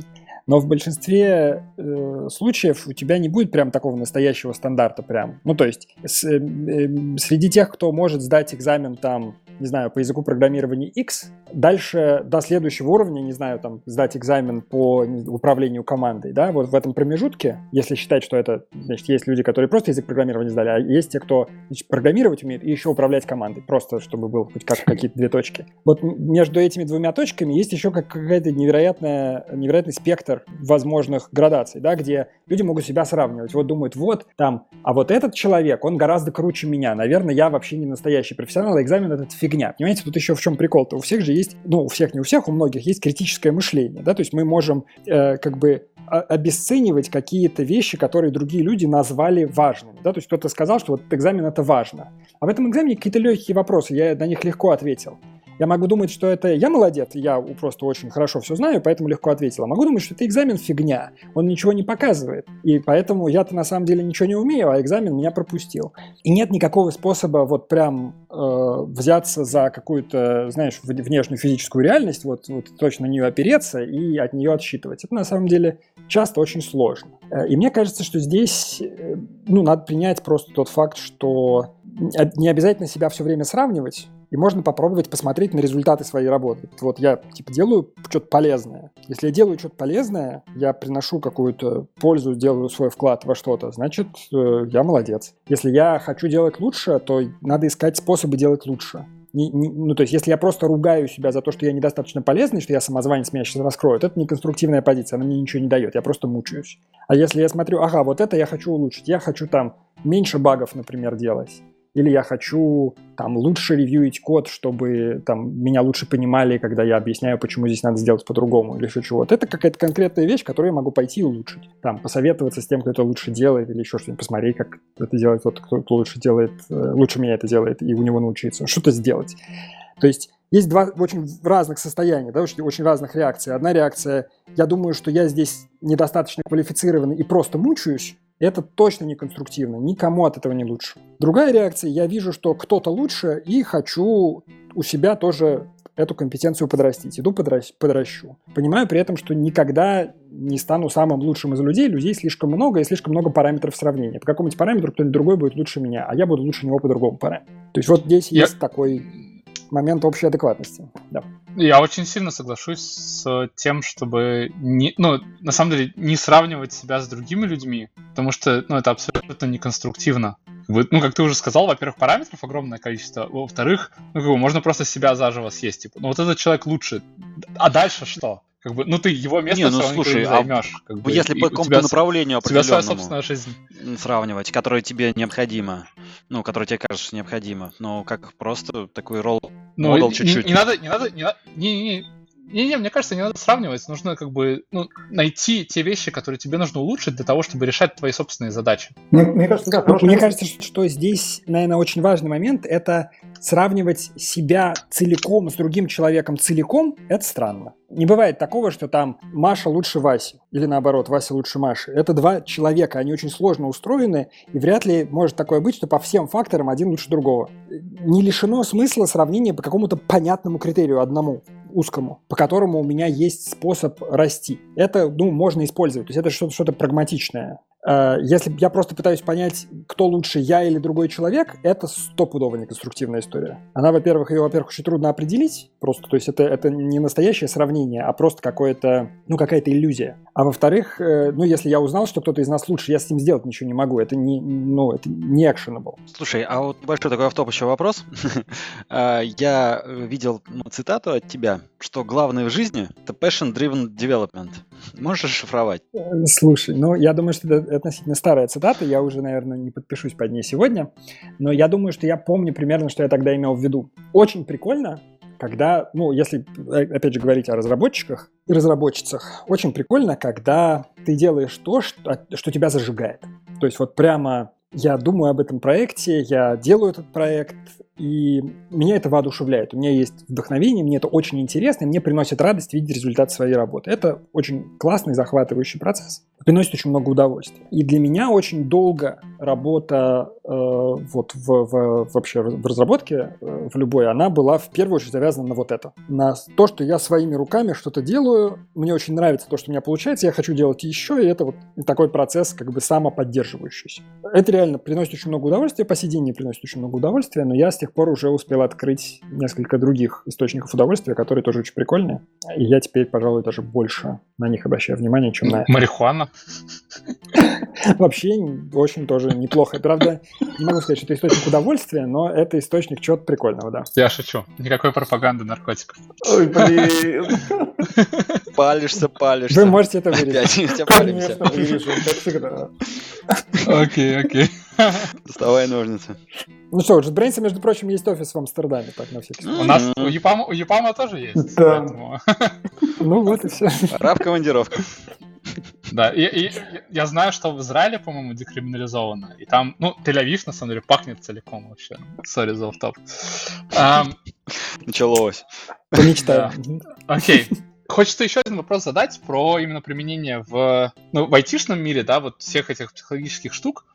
Но в большинстве э, случаев у тебя не будет прям такого настоящего стандарта прям. Ну, то есть с, э, э, среди тех, кто может сдать экзамен там не знаю, по языку программирования X, дальше до следующего уровня, не знаю, там, сдать экзамен по управлению командой, да, вот в этом промежутке, если считать, что это, значит, есть люди, которые просто язык программирования сдали, а есть те, кто значит, программировать умеет и еще управлять командой, просто чтобы был хоть как какие-то две точки. Вот между этими двумя точками есть еще как какая-то невероятная, невероятный спектр возможных градаций, да, где люди могут себя сравнивать. Вот думают, вот там, а вот этот человек, он гораздо круче меня, наверное, я вообще не настоящий профессионал, а экзамен этот фигня. Понимаете, тут еще в чем прикол-то? У всех же есть, ну, у всех, не у всех, у многих есть критическое мышление, да, то есть мы можем э, как бы обесценивать какие-то вещи, которые другие люди назвали важными. Да? То есть кто-то сказал, что вот экзамен это важно. А в этом экзамене какие-то легкие вопросы, я на них легко ответил. Я могу думать, что это я молодец, я просто очень хорошо все знаю, поэтому легко ответил. А могу думать, что это экзамен фигня, он ничего не показывает. И поэтому я-то на самом деле ничего не умею, а экзамен меня пропустил. И нет никакого способа вот прям э, взяться за какую-то, знаешь, внешнюю физическую реальность, вот, вот точно на нее опереться и от нее отсчитывать. Это на самом деле часто очень сложно. Э, и мне кажется, что здесь э, ну, надо принять просто тот факт, что не обязательно себя все время сравнивать, и можно попробовать посмотреть на результаты своей работы. Вот я типа делаю что-то полезное. Если я делаю что-то полезное, я приношу какую-то пользу, делаю свой вклад во что-то, значит, э, я молодец. Если я хочу делать лучше, то надо искать способы делать лучше. Не, не, ну, то есть, если я просто ругаю себя за то, что я недостаточно полезный, что я самозванец меня сейчас раскроют, это не конструктивная позиция, она мне ничего не дает, я просто мучаюсь. А если я смотрю, ага, вот это я хочу улучшить, я хочу там меньше багов, например, делать, или я хочу там лучше ревьюить код, чтобы там меня лучше понимали, когда я объясняю, почему здесь надо сделать по-другому или еще чего-то. Это какая-то конкретная вещь, которую я могу пойти и улучшить. Там, посоветоваться с тем, кто это лучше делает, или еще что-нибудь, посмотреть, как это делает тот, кто, кто лучше делает, э, лучше меня это делает, и у него научиться. Что-то сделать. То есть есть два очень разных состояния, да, очень, очень разных реакций. Одна реакция, я думаю, что я здесь недостаточно квалифицированный и просто мучаюсь, это точно не конструктивно, никому от этого не лучше. Другая реакция, я вижу, что кто-то лучше и хочу у себя тоже эту компетенцию подрастить. Иду подращ, подращу. Понимаю при этом, что никогда не стану самым лучшим из людей. Людей слишком много и слишком много параметров сравнения. По какому-нибудь параметру кто-нибудь другой будет лучше меня, а я буду лучше него по другому параметру. То есть вот здесь я... есть такой момент общей адекватности. Да. Я очень сильно соглашусь с тем, чтобы не, ну, на самом деле, не сравнивать себя с другими людьми, потому что, ну, это абсолютно неконструктивно. Ну, как ты уже сказал, во-первых, параметров огромное количество, во-вторых, ну, как бы можно просто себя заживо съесть, типа, ну, вот этот человек лучше, а дальше что? Как бы, ну ты его место не, ну, слушай, не займешь. А, как бы, если по какому-то направлению определенному тебя собственная жизнь. сравнивать, которое тебе необходимо, ну, которое тебе кажется необходимо, ну, как просто такой ролл ну, модел чуть-чуть. Не, не надо, не надо, не, не, не, не-не, мне кажется, не надо сравнивать. Нужно как бы ну, найти те вещи, которые тебе нужно улучшить для того, чтобы решать твои собственные задачи. Мне, мне кажется, да. Мне место... кажется, что здесь, наверное, очень важный момент – это сравнивать себя целиком с другим человеком целиком – это странно. Не бывает такого, что там Маша лучше Васи, или наоборот, Вася лучше Маши. Это два человека, они очень сложно устроены, и вряд ли может такое быть, что по всем факторам один лучше другого. Не лишено смысла сравнения по какому-то понятному критерию одному узкому, по которому у меня есть способ расти. Это, ну, можно использовать. То есть это что-то что прагматичное. Э, если я просто пытаюсь понять, кто лучше, я или другой человек, это стопудово неконструктивная история. Она, во-первых, ее, во-первых, очень трудно определить, просто, то есть это, это не настоящее сравнение, а просто какое-то, ну, какая-то иллюзия. А во-вторых, э, ну, если я узнал, что кто-то из нас лучше, я с ним сделать ничего не могу. Это не, ну, это не actionable. Слушай, а вот большой такой автоп еще вопрос. А, я видел ну, цитату от тебя, что главное в жизни — это passion-driven development. Можешь расшифровать? Слушай, ну, я думаю, что это относительно старая цитата, я уже, наверное, не подпишусь под ней сегодня, но я думаю, что я помню примерно, что я тогда имел в виду. Очень прикольно, когда, ну, если, э, опять же, говорить о разработчиках и разработчицах, очень прикольно, когда ты делаешь то, что, что тебя зажигает. То есть вот прямо я думаю об этом проекте, я делаю этот проект, и меня это воодушевляет. У меня есть вдохновение, мне это очень интересно, и мне приносит радость видеть результат своей работы. Это очень классный, захватывающий процесс, приносит очень много удовольствия. И для меня очень долго работа э, вот в, в, вообще в разработке, э, в любой, она была в первую очередь завязана на вот это. На то, что я своими руками что-то делаю, мне очень нравится то, что у меня получается, я хочу делать еще, и это вот такой процесс как бы самоподдерживающийся. Это реально приносит очень много удовольствия, по сей день не приносит очень много удовольствия, но я с тех пор уже успел открыть несколько других источников удовольствия, которые тоже очень прикольные. И я теперь, пожалуй, даже больше на них обращаю внимание, чем на... Марихуана? Вообще очень тоже неплохо. Правда, не могу сказать, что это источник удовольствия, но это источник чего-то прикольного, да. Я шучу. Никакой пропаганды наркотиков. Ой, блин. Палишься, палишься. Вы можете это вырезать. Конечно, вырежу, как всегда. Окей, окей. Доставай ножницы. Ну что, JetBrains, между прочим, есть офис в Амстердаме, так на всякий случай. У нас, у Юпама, у Юпама тоже есть. Да. Ну вот и все. Раб командировка. Да, и, и я знаю, что в Израиле, по-моему, декриминализовано. И там, ну, Тель-Авив, на самом деле, пахнет целиком вообще. Sorry за оффтоп. Началось. Помечтаю. Окей. Хочется еще один вопрос задать про именно применение в, ну, в айтишном мире, да, вот всех этих психологических штук.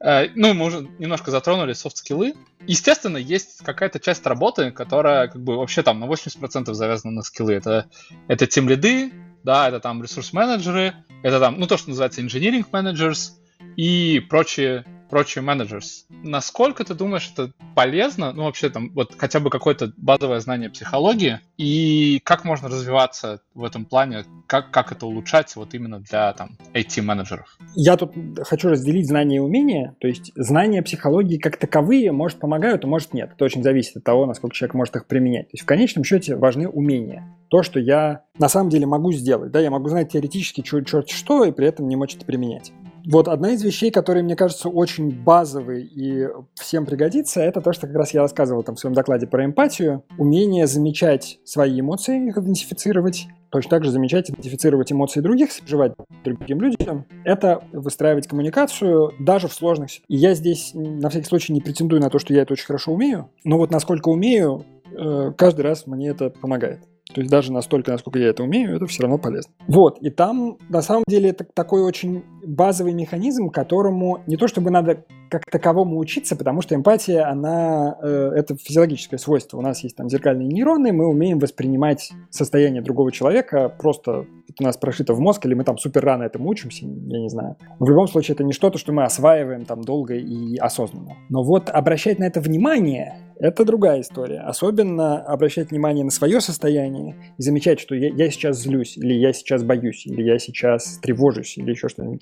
Э, ну, мы уже немножко затронули софт-скиллы. Естественно, есть какая-то часть работы, которая как бы вообще там на 80% завязана на скиллы. Это, это тем лиды, да, это там ресурс-менеджеры, это там, ну, то, что называется engineering managers и прочие прочие менеджерс. Насколько ты думаешь, это полезно? Ну, вообще, там, вот хотя бы какое-то базовое знание психологии, и как можно развиваться в этом плане, как, как это улучшать вот именно для там IT-менеджеров? Я тут хочу разделить знания и умения, то есть знания психологии как таковые, может, помогают, а может, нет. Это очень зависит от того, насколько человек может их применять. То есть в конечном счете важны умения. То, что я на самом деле могу сделать. Да, я могу знать теоретически черт что, и при этом не мочь это применять. Вот одна из вещей, которые, мне кажется, очень базовой и всем пригодится, это то, что как раз я рассказывал там в своем докладе про эмпатию. Умение замечать свои эмоции, их идентифицировать, точно так же замечать, идентифицировать эмоции других, сопереживать другим людям. Это выстраивать коммуникацию даже в сложных ситуациях. И я здесь на всякий случай не претендую на то, что я это очень хорошо умею, но вот насколько умею, э, каждый раз мне это помогает. То есть даже настолько, насколько я это умею, это все равно полезно. Вот, и там на самом деле это такой очень базовый механизм, которому не то чтобы надо как таковому учиться, потому что эмпатия, она э, это физиологическое свойство. У нас есть там зеркальные нейроны, мы умеем воспринимать состояние другого человека, просто у нас прошито в мозг, или мы там супер рано этому учимся, я не знаю. В любом случае, это не что-то, что мы осваиваем там долго и осознанно. Но вот обращать на это внимание, это другая история. Особенно обращать внимание на свое состояние и замечать, что я, я сейчас злюсь, или я сейчас боюсь, или я сейчас тревожусь, или еще что-нибудь.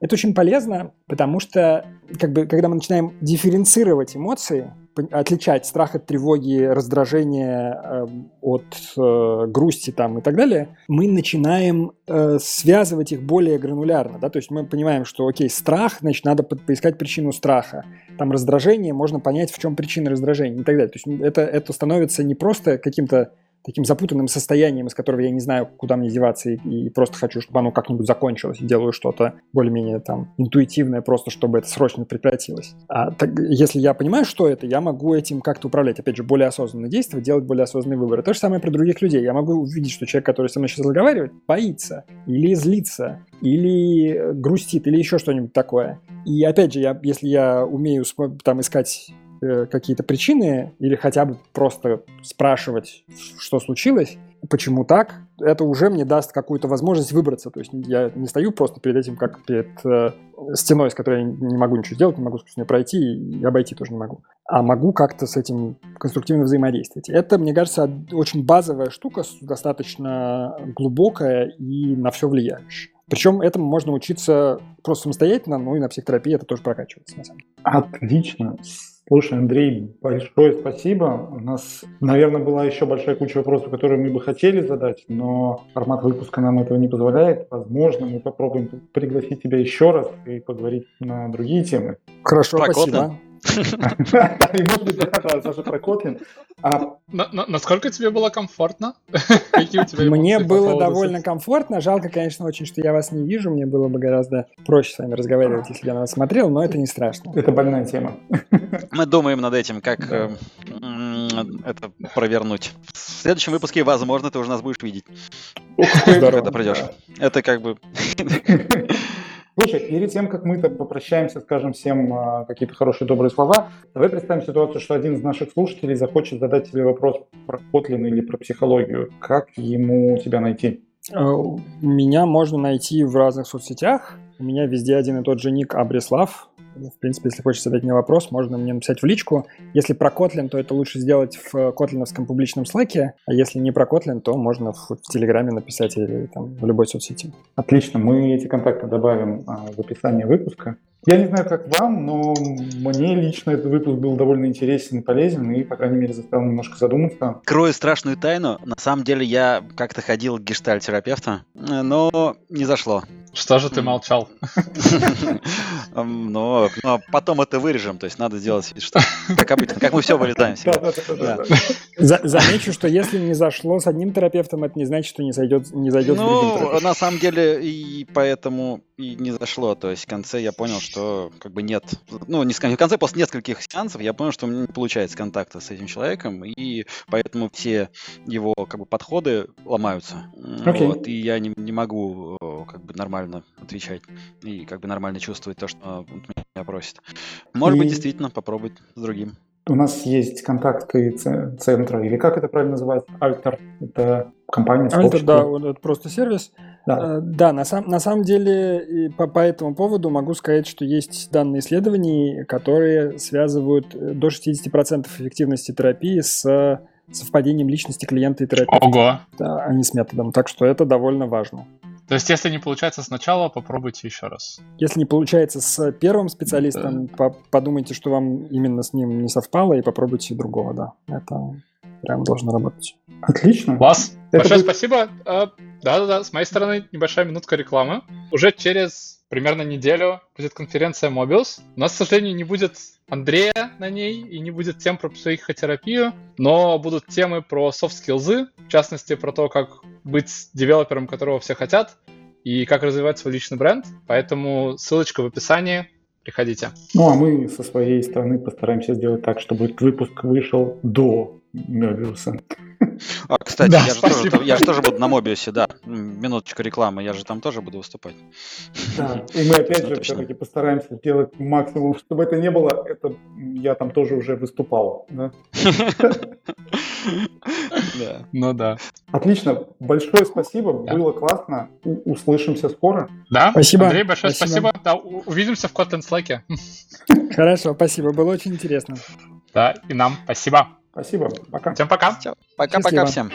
Это очень полезно, потому что как бы, когда мы начинаем дифференцировать эмоции, отличать страх от тревоги, раздражение э, от э, грусти там, и так далее, мы начинаем э, связывать их более гранулярно. Да? То есть мы понимаем, что окей, страх, значит, надо поискать причину страха. Там раздражение, можно понять, в чем причина раздражения и так далее. То есть это, это становится не просто каким-то таким запутанным состоянием, из которого я не знаю, куда мне деваться, и, и просто хочу, чтобы оно как-нибудь закончилось, и делаю что-то более-менее там интуитивное, просто чтобы это срочно прекратилось. А так, если я понимаю, что это, я могу этим как-то управлять. Опять же, более осознанные действия, делать более осознанные выборы. То же самое про других людей. Я могу увидеть, что человек, который со мной сейчас разговаривает, боится, или злится, или грустит, или еще что-нибудь такое. И опять же, я, если я умею там искать Э, какие-то причины или хотя бы просто спрашивать, что случилось, почему так, это уже мне даст какую-то возможность выбраться. То есть я не стою просто перед этим, как перед э, стеной, с которой я не могу ничего сделать, не могу с ней пройти и обойти тоже не могу. А могу как-то с этим конструктивно взаимодействовать. Это, мне кажется, очень базовая штука, достаточно глубокая и на все влияющая. Причем этому можно учиться просто самостоятельно, ну и на психотерапии это тоже прокачивается, на самом деле. Отлично. Слушай, Андрей, большое спасибо. У нас, наверное, была еще большая куча вопросов, которые мы бы хотели задать, но формат выпуска нам этого не позволяет. Возможно, мы попробуем пригласить тебя еще раз и поговорить на другие темы. Хорошо, Про спасибо. И может быть, да, Саша Прокотлин. А насколько тебе было комфортно? Мне было довольно комфортно. Жалко, конечно, очень, что я вас не вижу. Мне было бы гораздо проще с вами разговаривать, если бы я на вас смотрел, но это не страшно. Это больная тема. Мы думаем над этим, как э, это провернуть. В следующем выпуске, возможно, ты уже нас будешь видеть. Когда придешь. Это как бы... Слушай, перед тем, как мы попрощаемся, скажем всем а, какие-то хорошие, добрые слова, давай представим ситуацию, что один из наших слушателей захочет задать тебе вопрос про Kotlin или про психологию. Как ему тебя найти? Э, меня можно найти в разных соцсетях. У меня везде один и тот же ник Абрислав. В принципе, если хочешь задать мне вопрос, можно мне написать в личку. Если про Kotlin, то это лучше сделать в котлиновском публичном слэке, а если не про Kotlin, то можно в, в Телеграме написать или там, в любой соцсети. Отлично, мы эти контакты добавим а, в описание выпуска. Я не знаю, как вам, но мне лично этот выпуск был довольно интересен и полезен, и, по крайней мере, заставил немножко задуматься. Крою страшную тайну. На самом деле, я как-то ходил к гештальтерапевту, но не зашло. Что же ты молчал? Но потом это вырежем, то есть надо сделать вид, что как обычно, как мы все вырезаем. Замечу, что если не зашло с одним терапевтом, это не значит, что не зайдет не зайдет с другим Ну, на самом деле, и поэтому и не зашло. То есть в конце я понял, что как бы нет... Ну, не в конце, после нескольких сеансов я понял, что у меня не получается контакта с этим человеком, и поэтому все его как бы подходы ломаются. Okay. Вот, и я не, не могу как бы нормально отвечать и как бы нормально чувствовать то, что он меня просит. Может и... быть, действительно попробовать с другим. У нас есть контакты центра, или как это правильно называется? Альтер. Это компания, Альтер, да, это просто сервис. Да, э, да на, сам, на самом деле по, по этому поводу могу сказать, что есть данные исследований, которые связывают э, до 60% эффективности терапии с совпадением личности клиента и терапевта. Ого! Да, а не с методом. Так что это довольно важно. То есть, если не получается сначала, попробуйте еще раз. Если не получается с первым специалистом, да. по подумайте, что вам именно с ним не совпало, и попробуйте другого, да. Это прям должно работать. Отлично. Класс. Это Большое будет... спасибо. А, да-да-да, с моей стороны небольшая минутка рекламы. Уже через примерно неделю будет конференция Mobius. У нас, к сожалению, не будет Андрея на ней и не будет тем про психотерапию, но будут темы про софт-скиллзы, в частности, про то, как быть девелопером, которого все хотят, и как развивать свой личный бренд. Поэтому ссылочка в описании. Приходите. Ну, а мы со своей стороны постараемся сделать так, чтобы выпуск вышел до Мебиуса. А, кстати, да, я, же тоже, я же тоже буду на Мобиусе, да. Минуточку рекламы, я же там тоже буду выступать. Да, и мы опять же все-таки постараемся сделать максимум, чтобы это не было. Это я там тоже уже выступал. Да? Да. Ну да. Отлично. Большое спасибо. Да. Было классно. У- услышимся скоро. Да. Спасибо. Андрей, большое спасибо. спасибо. Да, увидимся в Kotlin Slack. Хорошо, спасибо. Было очень интересно. Да, и нам спасибо. Спасибо. Пока. Всем пока. Пока-пока всем.